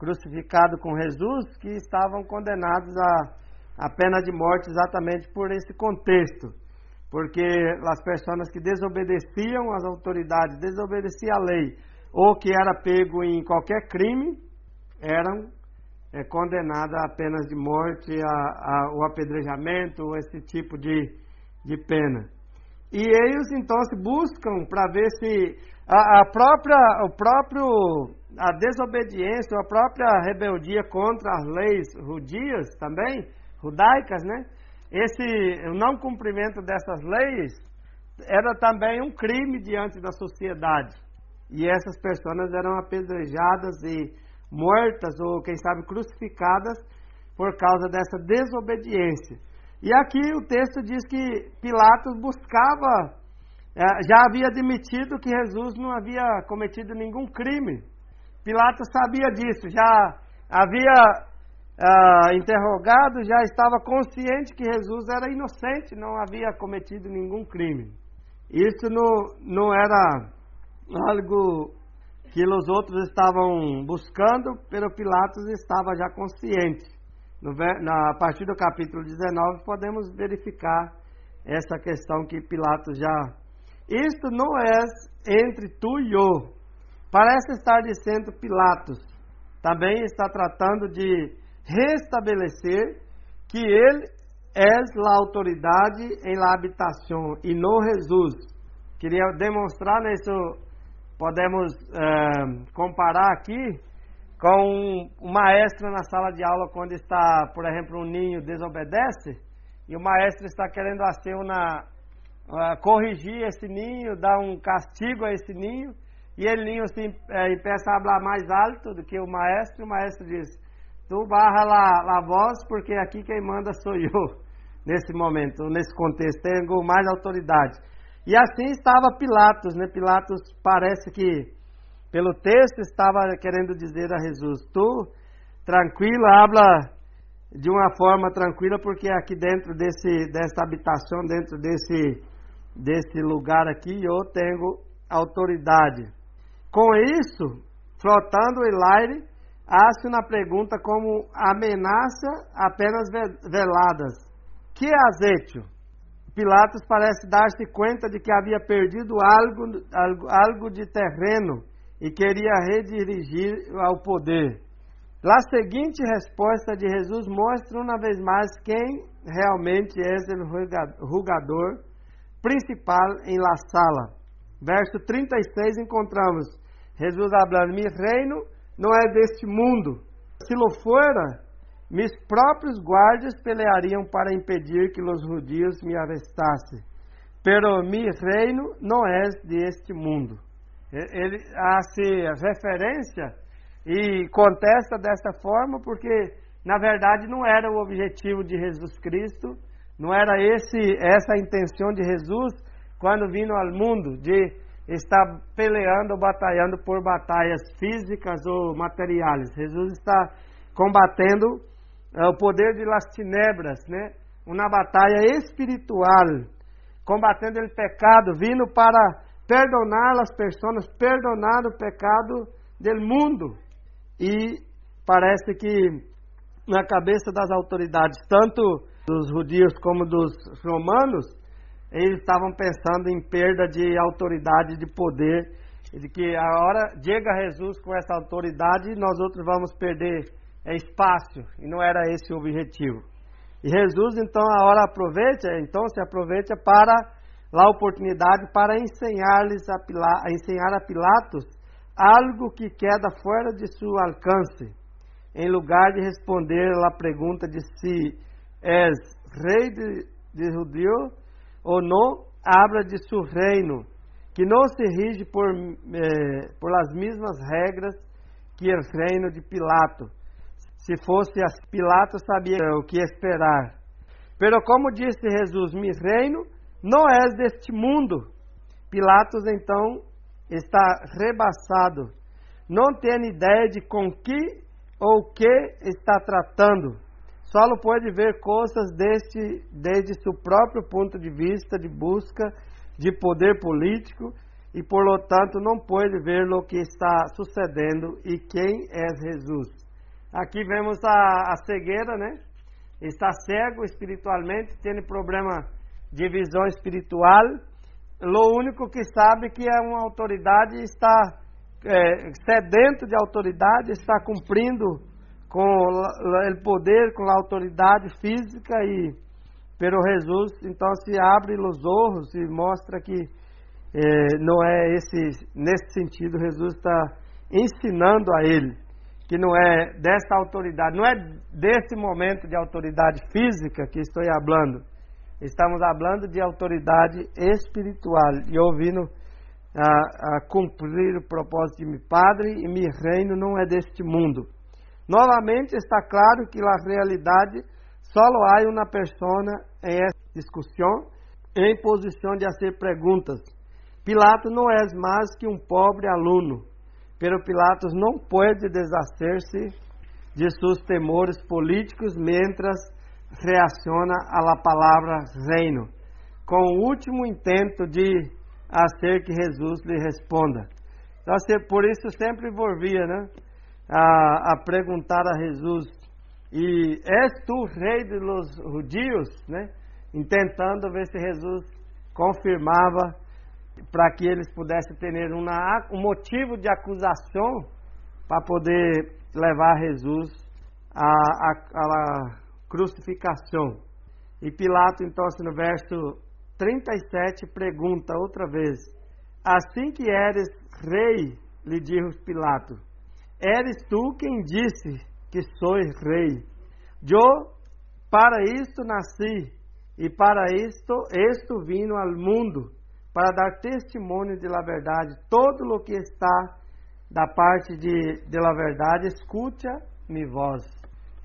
crucificados com Jesus, que estavam condenados a, a pena de morte exatamente por esse contexto. Porque as pessoas que desobedeciam às autoridades, desobedeciam à lei, ou que era pego em qualquer crime, eram é, condenadas a penas de morte, a, a, o apedrejamento, esse tipo de, de pena. E eles então se buscam para ver se a, a, própria, o próprio, a desobediência, a própria rebeldia contra as leis judias também, judaicas, né? Esse o não cumprimento dessas leis era também um crime diante da sociedade. E essas pessoas eram apedrejadas e mortas ou quem sabe crucificadas por causa dessa desobediência. E aqui o texto diz que Pilatos buscava, é, já havia admitido que Jesus não havia cometido nenhum crime. Pilatos sabia disso, já havia uh, interrogado, já estava consciente que Jesus era inocente, não havia cometido nenhum crime. Isso não, não era algo que os outros estavam buscando, pero Pilatos estava já consciente no, na, a partir do capítulo 19, podemos verificar essa questão que Pilatos já. Isto não é entre tu e eu. Parece estar dizendo Pilatos. Também está tratando de restabelecer que ele é a autoridade em la habitação e não Jesus. Queria demonstrar nisso, podemos é, comparar aqui com um maestro na sala de aula quando está, por exemplo, um ninho desobedece e o maestro está querendo assim uma uh, corrigir esse ninho, dar um castigo a esse ninho e ele ninho assim, é, empieza a falar mais alto do que o maestro e o maestro diz tu barra lá a voz porque aqui quem manda sou eu (laughs) nesse momento, nesse contexto, tenho mais autoridade. E assim estava Pilatos, né? Pilatos parece que pelo texto estava querendo dizer a Jesus: Tu, tranquilo, habla de uma forma tranquila, porque aqui dentro desse, dessa habitação, dentro desse, desse lugar aqui, eu tenho autoridade. Com isso, flotando o aire, hace uma pergunta como ameaça apenas veladas. Que azeite? Pilatos parece dar-se conta de que havia perdido algo, algo, algo de terreno e queria redirigir ao poder. A seguinte resposta de Jesus mostra uma vez mais quem realmente é o rugador principal em la sala. Verso 36 encontramos Jesus falando: "Mi reino não é deste mundo. Se lo fora, meus próprios guardas peleariam para impedir que os judios me arrestassem. Pero mi reino não é deste mundo." Ele hace referência e contesta desta forma porque, na verdade, não era o objetivo de Jesus Cristo, não era esse essa a intenção de Jesus quando vindo ao mundo de estar peleando ou batalhando por batalhas físicas ou materiais. Jesus está combatendo uh, o poder de las tinebras, né? Uma batalha espiritual, combatendo o pecado, vindo para perdonar as pessoas, perdonar o pecado do mundo. E parece que na cabeça das autoridades, tanto dos judeus como dos romanos, eles estavam pensando em perda de autoridade, de poder, de que a hora chega Jesus com essa autoridade, nós outros vamos perder espaço, e não era esse o objetivo. E Jesus então a hora aproveita, então se aproveita para a oportunidade para ensinar-lhes a, a ensinar a Pilatos algo que queda fora de seu alcance, em lugar de responder a pergunta de se és rei de, de judeu ou não, habla de seu reino, que não se rige por, eh, por as mesmas regras que o reino de Pilato. Se fosse as Pilato sabia o que esperar. Pero como disse Jesus, mi reino não és deste mundo. Pilatos então está rebaçado, não tem ideia de com que ou que está tratando. Só pode ver coisas deste, desde seu próprio ponto de vista de busca de poder político e, por lo tanto, não pode ver o que está sucedendo e quem é Jesus. Aqui vemos a, a cegueira, né? Está cego espiritualmente, tem problema de visão espiritual. O único que sabe que é uma autoridade está é, sedento de autoridade, está cumprindo com o poder, com a autoridade física e pelo Jesus, então se abre os olhos e mostra que é, não é esse nesse sentido Jesus está ensinando a ele que não é dessa autoridade, não é desse momento de autoridade física que estou falando, Estamos falando de autoridade espiritual e ouvindo a, a, cumprir o propósito de meu Padre e meu reino não é deste mundo. Novamente está claro que a realidade só há uma pessoa em essa discussão em posição de fazer perguntas. Pilatos não é mais que um pobre aluno, pero Pilatos não pode desfazer-se de seus temores políticos mientras reaciona à palavra reino, com o último intento de fazer que Jesus lhe responda. Então, por isso sempre envolvia, né? A, a perguntar a Jesus, e és tu rei dos judios, né? Intentando ver se Jesus confirmava para que eles pudessem ter uma, um motivo de acusação para poder levar Jesus a, a, a crucificação. E Pilato, então, assim, no verso 37, pergunta outra vez: Assim que eres rei, lhe dijo Pilato, eres tu quem disse que sou rei. Eu para isto nasci e para isto isto vino ao mundo, para dar testemunho de la verdade. Todo o que está da parte de, de la verdade, escuta-me voz.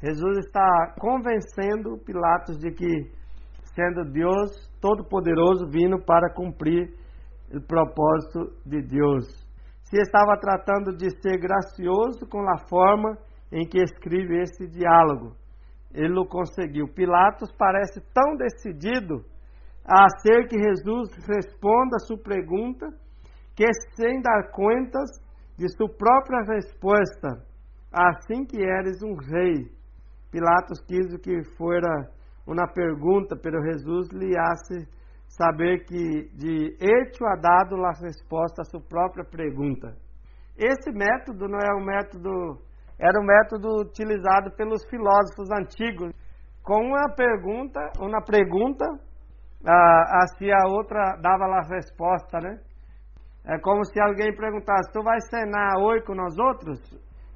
Jesus está convencendo Pilatos de que, sendo Deus Todo-Poderoso, vindo para cumprir o propósito de Deus. Se estava tratando de ser gracioso com a forma em que escreve esse diálogo, ele o conseguiu. Pilatos parece tão decidido a ser que Jesus responda a sua pergunta que, sem dar contas de sua própria resposta, assim que eres um rei, Pilatos quis que fora uma pergunta, pero Jesus lhe saber que de hecho ha dado a resposta à sua própria pergunta. Esse método não é um método era o método utilizado pelos filósofos antigos, com uma pergunta, uma pergunta, ah, assim a outra dava a resposta, né? É como se alguém perguntasse: Tu vai cenar hoje com nós outros?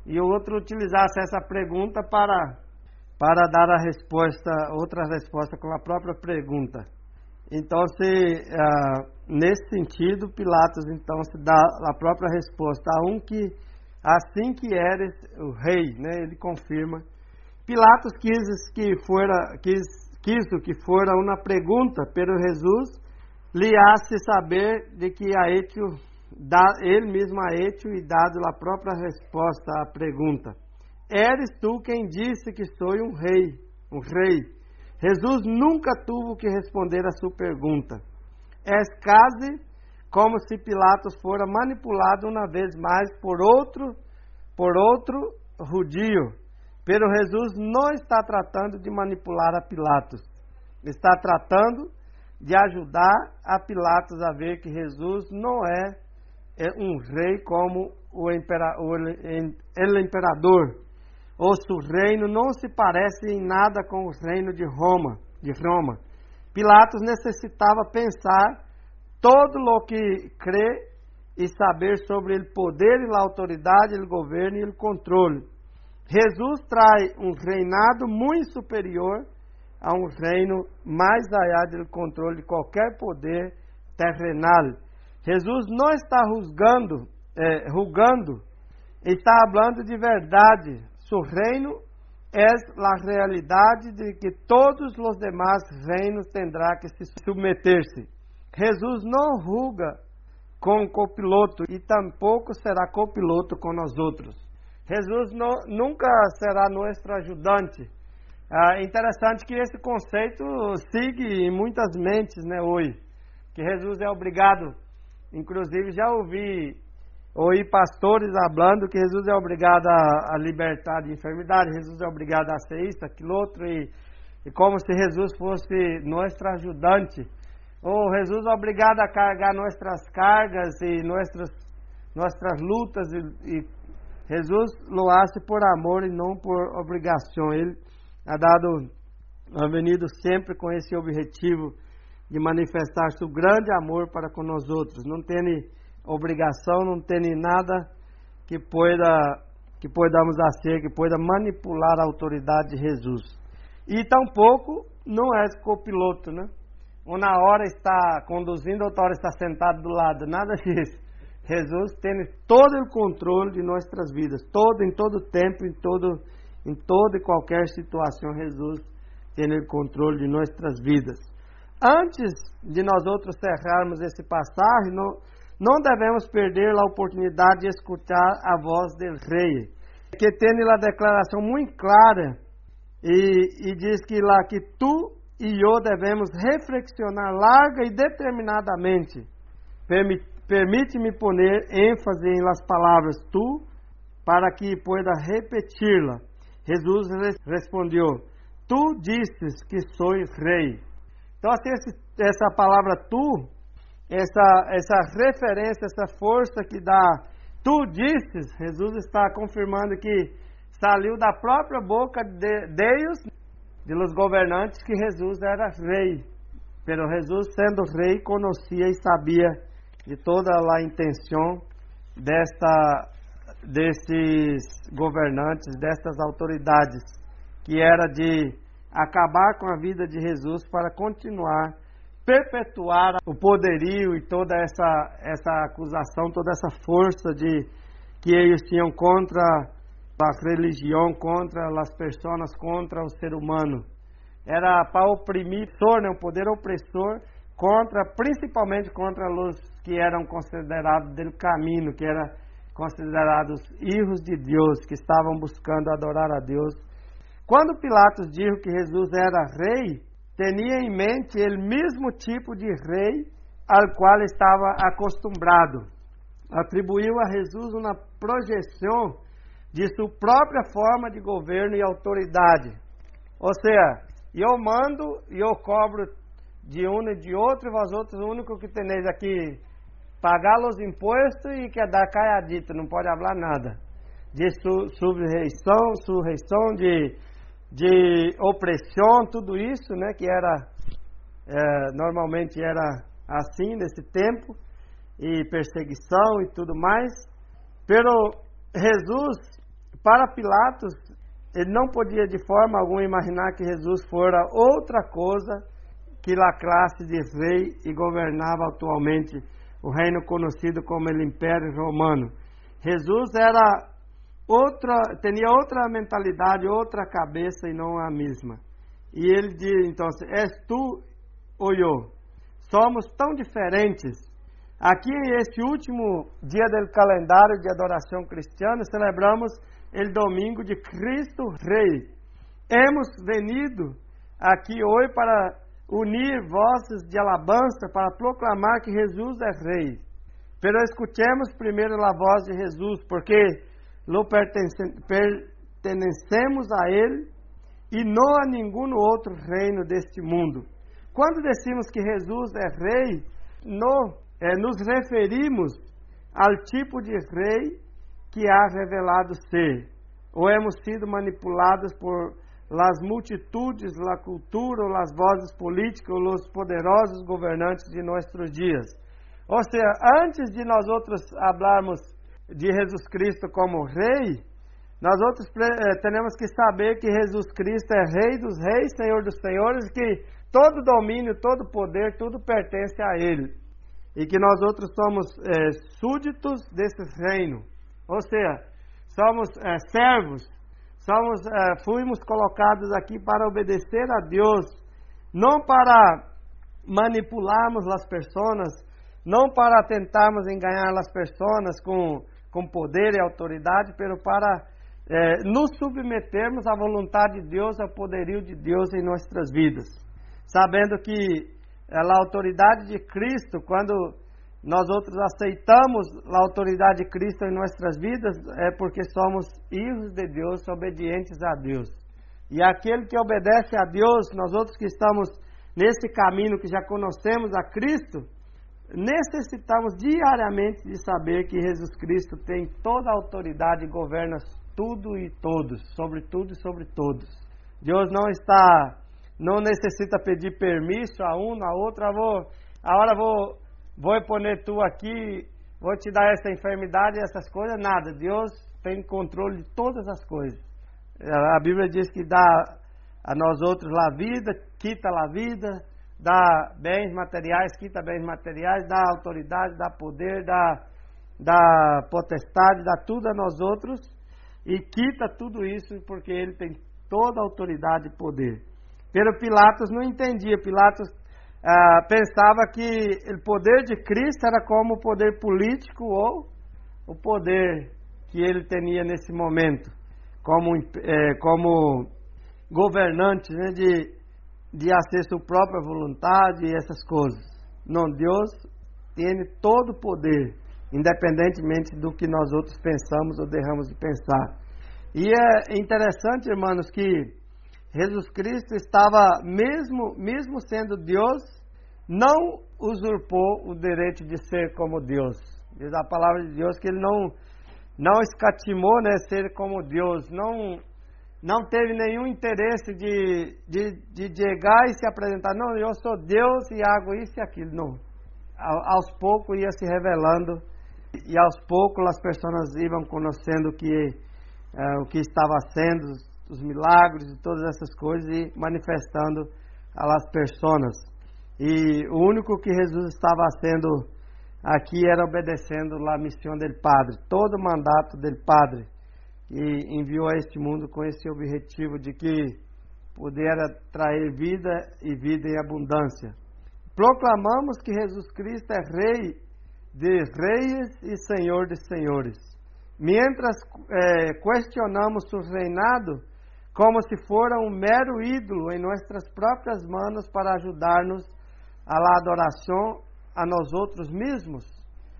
E o outro utilizasse essa pergunta para, para dar a resposta, outra resposta com a própria pergunta. Então, se, uh, nesse sentido, Pilatos então se dá a própria resposta a um que, assim que eres o rei, né? Ele confirma. Pilatos quis que fora, quis, quis que fora uma pergunta, pero Jesus hace saber de que a Etio, dá, ele mesmo a Etio e dado a própria resposta à pergunta. Eres tu quem disse que sou um rei, um rei. Jesus nunca tuvo que responder a sua pergunta. És quase como se Pilatos fora manipulado uma vez mais por outro, por outro judio. Pero Jesus não está tratando de manipular a Pilatos. Está tratando de ajudar a Pilatos a ver que Jesus não é, é um rei como o, impera, o el imperador. O seu reino não se parece em nada com o reino de Roma, de Roma. Pilatos necessitava pensar todo o que crê e saber sobre o poder e a autoridade, o governo e o controle. Jesus traz um reinado muito superior a um reino mais allá do controle de qualquer poder terrenal. Jesus não está rusgando, é, rugando, está falando de verdade. Seu reino é a realidade de que todos os demais reinos tendrá que se submeter-se. Jesus não ruga com copiloto e tampouco será copiloto com nós outros. Jesus nunca será nosso ajudante é interessante que esse conceito siga em muitas mentes né, hoje. Que Jesus é obrigado, inclusive já ouvi ouvi pastores falando que Jesus é obrigado a, a, libertar de enfermidade, Jesus é obrigado a ser isso, aquilo outro, e, e como se Jesus fosse nosso ajudante. Ou Jesus é obrigado a carregar nossas cargas e nossas, nossas lutas, e, e Jesus lo hace por amor e não por obrigação. Ele ha dado, ha venido sempre com esse objetivo de manifestar seu grande amor para outros. Não tem obrigação, não tem nada que pueda que podamos fazer, que pueda manipular a autoridade de Jesus. E tampouco não é copiloto, né? Uma hora está conduzindo, outra hora está sentado do lado, nada disso. Jesus tem todo o controle de nossas vidas, todo em todo tempo, em todo em toda e qualquer situação, Jesus tem o controle de nossas vidas. Antes de nós outros cerrarmos esse passagem, não, não devemos perder a oportunidade de escutar a voz do rei, que tem a declaração muito clara e, e diz que lá que tu e eu devemos reflexionar larga e determinadamente. Permite-me poner ênfase em palavras tu, para que pueda repeti-la Jesus respondeu: Tu disses que sou rei. Então, assim, essa palavra tu, essa, essa referência, essa força que dá, tu disses, Jesus está confirmando que saiu da própria boca de Deus, de los governantes, que Jesus era rei. Pero Jesus, sendo rei, conhecia e sabia de toda a intenção desta desses governantes, destas autoridades, que era de acabar com a vida de Jesus para continuar perpetuar o poderio e toda essa essa acusação, toda essa força de que eles tinham contra a religião, contra as pessoas, contra o ser humano. Era para oprimir, né, o poder opressor contra, principalmente contra os que eram considerados do caminho, que era considerados filhos de Deus, que estavam buscando adorar a Deus. Quando Pilatos disse que Jesus era rei, tinha em mente o mesmo tipo de rei ao qual estava acostumado. Atribuiu a Jesus uma projeção de sua própria forma de governo e autoridade. Ou seja, eu mando e eu cobro de um e de outro, e vós outros, o único que teneis aqui pagar os impostos e quer dar caiadito, não pode falar nada. de su, surreição, surreição, de, de opressão, tudo isso, né, que era é, normalmente era assim nesse tempo e perseguição e tudo mais. Pero Jesus, para Pilatos, ele não podia de forma alguma imaginar que Jesus fora outra coisa que a classe de rei e governava atualmente o reino conhecido como o Império Romano. Jesus era outra, tinha outra mentalidade, outra cabeça e não a mesma. E ele diz, então, és tu ou eu? Somos tão diferentes. Aqui, este último dia do calendário de adoração cristiana, celebramos o domingo de Cristo Rei. Hemos venido aqui hoje para unir vozes de alabança para proclamar que Jesus é Rei. Pero escutemos primeiro a voz de Jesus, porque lo pertencemos a Ele e não a nenhum outro reino deste mundo. Quando decimos que Jesus é Rei, no, é, nos referimos ao tipo de Rei que há revelado ser, ou hemos sido manipulados por las multitudes, la cultura, las vozes políticas, os poderosos governantes de nossos dias. Ou seja, antes de nós outros falarmos de Jesus Cristo como Rei, nós outros eh, temos que saber que Jesus Cristo é Rei dos Reis, Senhor dos Senhores, que todo domínio, todo poder, tudo pertence a Ele. E que nós outros somos eh, súditos desse reino. Ou seja, somos eh, servos somos, é, fomos colocados aqui para obedecer a Deus, não para manipularmos as pessoas, não para tentarmos enganar as pessoas com, com poder e autoridade, pero para é, nos submetermos à vontade de Deus, ao poderio de Deus em nossas vidas, sabendo que a autoridade de Cristo, quando nós outros aceitamos a autoridade de Cristo em nossas vidas é porque somos filhos de Deus, obedientes a Deus. E aquele que obedece a Deus, nós outros que estamos nesse caminho que já conhecemos a Cristo, necessitamos diariamente de saber que Jesus Cristo tem toda a autoridade e governa tudo e todos, sobre tudo e sobre todos. Deus não está, não necessita pedir permisso a um, a outra, vou, agora vou vou pôr tu aqui, vou te dar essa enfermidade, essas coisas, nada. Deus tem controle de todas as coisas. A Bíblia diz que dá a nós outros a vida, quita a vida, dá bens materiais, quita bens materiais, dá autoridade, dá poder, dá, dá potestade, dá tudo a nós outros e quita tudo isso porque ele tem toda a autoridade e poder. Pero Pilatos não entendia. Pilatos ah, pensava que o poder de Cristo era como o poder político ou o poder que ele tinha nesse momento, como, eh, como governante né, de, de fazer sua própria vontade e essas coisas. Não, Deus tem todo o poder, independentemente do que nós outros pensamos ou derramos de pensar. E é interessante, irmãos, que Jesus Cristo estava, mesmo, mesmo sendo Deus, não usurpou o direito de ser como Deus. Diz a palavra de Deus que ele não, não escatimou né, ser como Deus, não, não teve nenhum interesse de, de, de chegar e se apresentar. Não, eu sou Deus e hago isso e aquilo. Não. Aos poucos ia se revelando e aos poucos as pessoas iam conhecendo que, é, o que estava sendo, os milagres e todas essas coisas e manifestando às pessoas. E o único que Jesus estava sendo aqui era obedecendo a missão do Padre, todo o mandato do Padre, que enviou a este mundo com esse objetivo de que pudera trazer vida e vida em abundância. Proclamamos que Jesus Cristo é Rei de reis e Senhor de senhores. Mientras eh, questionamos seu reinado, como se fora um mero ídolo em nossas próprias mãos para ajudar-nos a la adoração a nós outros mesmos.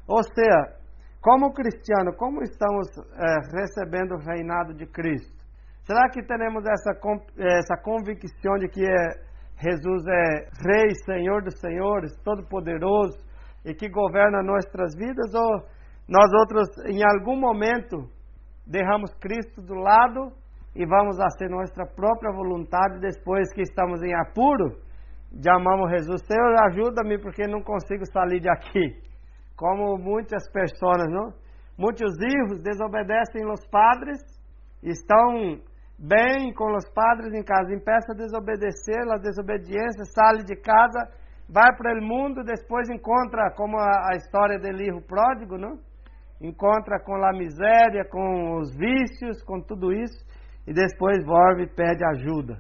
Ou seja, como cristiano, como estamos é, recebendo o reinado de Cristo? Será que temos essa, essa convicção de que é, Jesus é Rei, Senhor dos Senhores, Todo-Poderoso e que governa nossas vidas? Ou nós outros, em algum momento, derramos Cristo do lado e vamos a ser nossa própria vontade depois que estamos em apuro, chamamos Jesus, Senhor, ajuda-me porque não consigo sair de aqui. Como muitas pessoas, não? Muitos filhos desobedecem os padres, estão bem com os padres em casa, empeça a desobedecer, a desobediência, sai de casa, vai para o mundo, depois encontra, como a, a história do livro pródigo, não? Encontra com a miséria, com os vícios, com tudo isso, e depois volve e pede ajuda.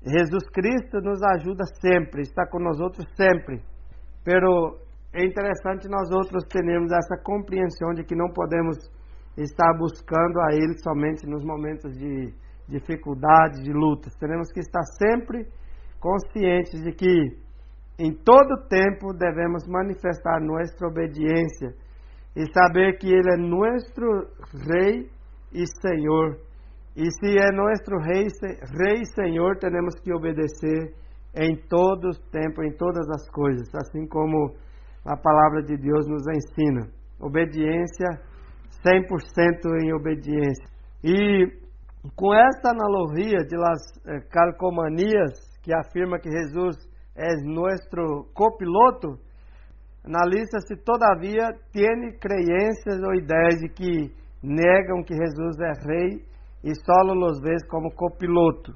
Jesus Cristo nos ajuda sempre, está outros sempre. Pero é interessante nós outros termos essa compreensão de que não podemos estar buscando a Ele somente nos momentos de dificuldades, de lutas. Teremos que estar sempre conscientes de que em todo tempo devemos manifestar nossa obediência e saber que Ele é nosso Rei e Senhor e se é nosso rei, rei e Senhor, temos que obedecer em todo tempo, em todas as coisas, assim como a palavra de Deus nos ensina. Obediência, 100% em obediência. E com esta analogia de las eh, calcomanias, que afirma que Jesus é nosso copiloto, analisa-se todavia tem crenças ou ideias de que negam que Jesus é rei e solo los ves como copiloto.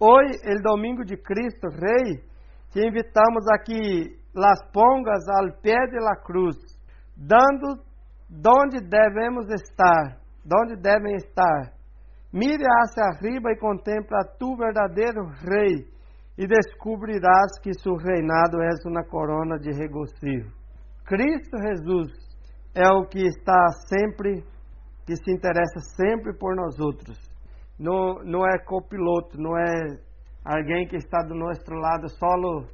Hoje, el domingo de Cristo Rei, te invitamos a que las pongas al pé de la cruz, dando onde devemos estar, onde devem estar. Mire hacia arriba e contempla tu verdadeiro Rei, e descobrirás que seu reinado é uma corona de regocijo. Cristo Jesus é o que está sempre que se interessa sempre por nós outros. Não, não é copiloto, não é alguém que está do nosso lado só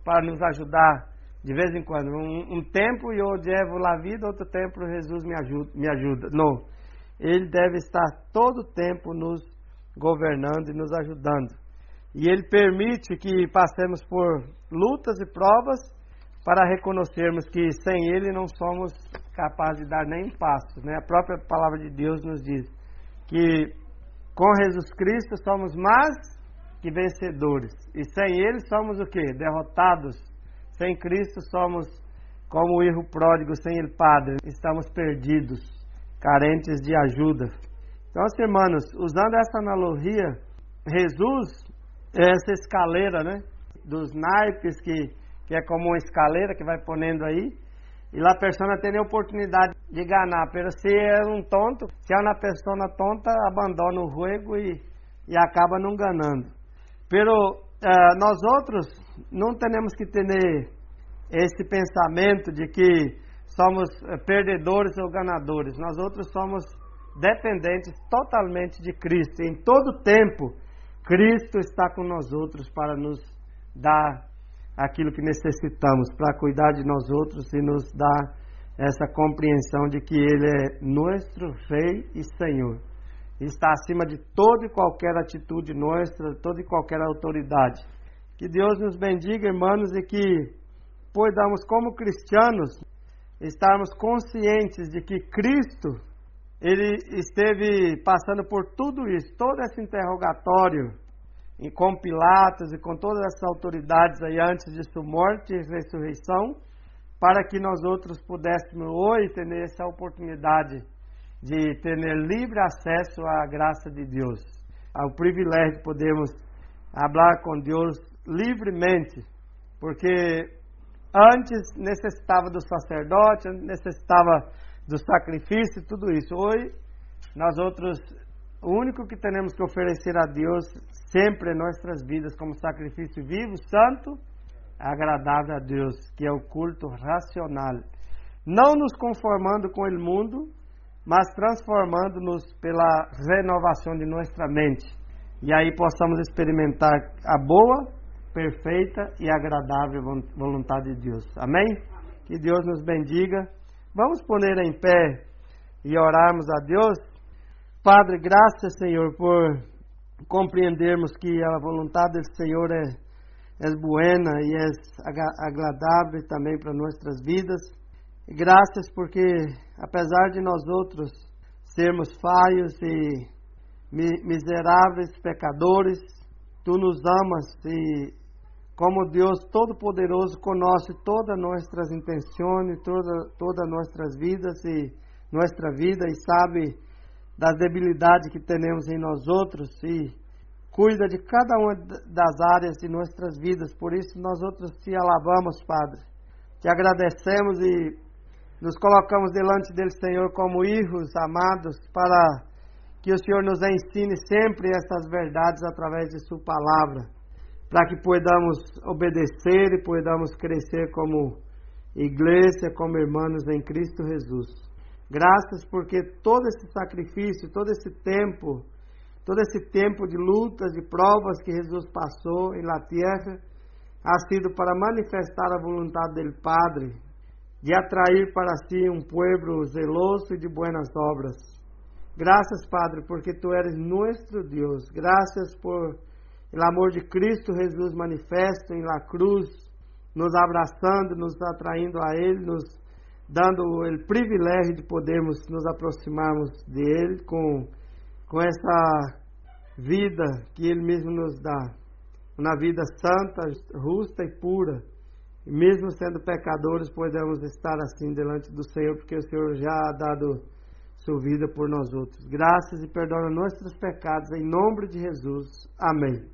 para nos ajudar de vez em quando. Um, um tempo eu levo a vida, outro tempo Jesus me ajuda, me ajuda. Não. Ele deve estar todo o tempo nos governando e nos ajudando. E Ele permite que passemos por lutas e provas para reconhecermos que sem Ele não somos capazes de dar nem um passo. Né? A própria palavra de Deus nos diz que com Jesus Cristo somos mais que vencedores. E sem Ele somos o que? Derrotados. Sem Cristo somos como o erro pródigo sem ele Padre. Estamos perdidos, carentes de ajuda. Então, irmãos, usando essa analogia, Jesus é essa escaleira, né? Dos naipes que que é como uma escaleira que vai ponendo aí, e lá a pessoa tem a oportunidade de ganhar. Mas se é um tonto, se é uma pessoa tonta, abandona o jogo e, e acaba não ganhando. Pero uh, nós outros não temos que ter esse pensamento de que somos eh, perdedores ou ganadores. Nós outros somos dependentes totalmente de Cristo. Em todo tempo, Cristo está com nós outros para nos dar aquilo que necessitamos para cuidar de nós outros e nos dar essa compreensão de que Ele é nosso Rei e Senhor. Está acima de toda e qualquer atitude nossa, toda e qualquer autoridade. Que Deus nos bendiga, irmãos, e que podamos, como cristianos, estarmos conscientes de que Cristo, Ele esteve passando por tudo isso, todo esse interrogatório, e com Pilatos e com todas essas autoridades aí antes de sua morte e ressurreição, para que nós outros pudéssemos hoje ter essa oportunidade de ter livre acesso à graça de Deus, ao privilégio de podermos falar com Deus livremente, porque antes necessitava do sacerdote, necessitava do sacrifício e tudo isso. Hoje nós outros o único que temos que oferecer a Deus sempre em nossas vidas como sacrifício vivo, santo, agradável a Deus, que é o culto racional. Não nos conformando com o mundo, mas transformando-nos pela renovação de nossa mente. E aí possamos experimentar a boa, perfeita e agradável vontade de Deus. Amém? Que Deus nos bendiga. Vamos poner em pé e orarmos a Deus. Padre, graças, Senhor, por compreendermos que a vontade do Senhor é, é buena e é agradável também para nossas vidas. E graças porque, apesar de nós outros sermos falhos e miseráveis pecadores. Tu nos amas e, como Deus Todo-Poderoso, conhece todas nossas intenções, todas toda nossas vidas e nossa vida e sabe das debilidades que temos em nós outros e cuida de cada uma das áreas de nossas vidas. Por isso nós outros te alabamos, Padre. Te agradecemos e nos colocamos delante dele, Senhor, como filhos amados, para que o Senhor nos ensine sempre essas verdades através de Sua palavra, para que podamos obedecer e podamos crescer como igreja, como irmãos em Cristo Jesus. Graças porque todo esse sacrifício, todo esse tempo, todo esse tempo de lutas, de provas que Jesus passou em la terra, ha sido para manifestar a vontade do Padre, de atrair para si um povo zeloso e de buenas obras. Graças, Padre, porque Tu eres nosso Deus. Graças por o amor de Cristo Jesus manifesto em la cruz, nos abraçando, nos atraindo a Ele, nos dando o privilégio de podermos nos aproximarmos dele com, com essa vida que Ele mesmo nos dá. Uma vida santa, justa e pura. E mesmo sendo pecadores, podemos estar assim delante do Senhor, porque o Senhor já ha dado sua vida por nós outros. Graças e perdona nossos pecados, em nome de Jesus. Amém.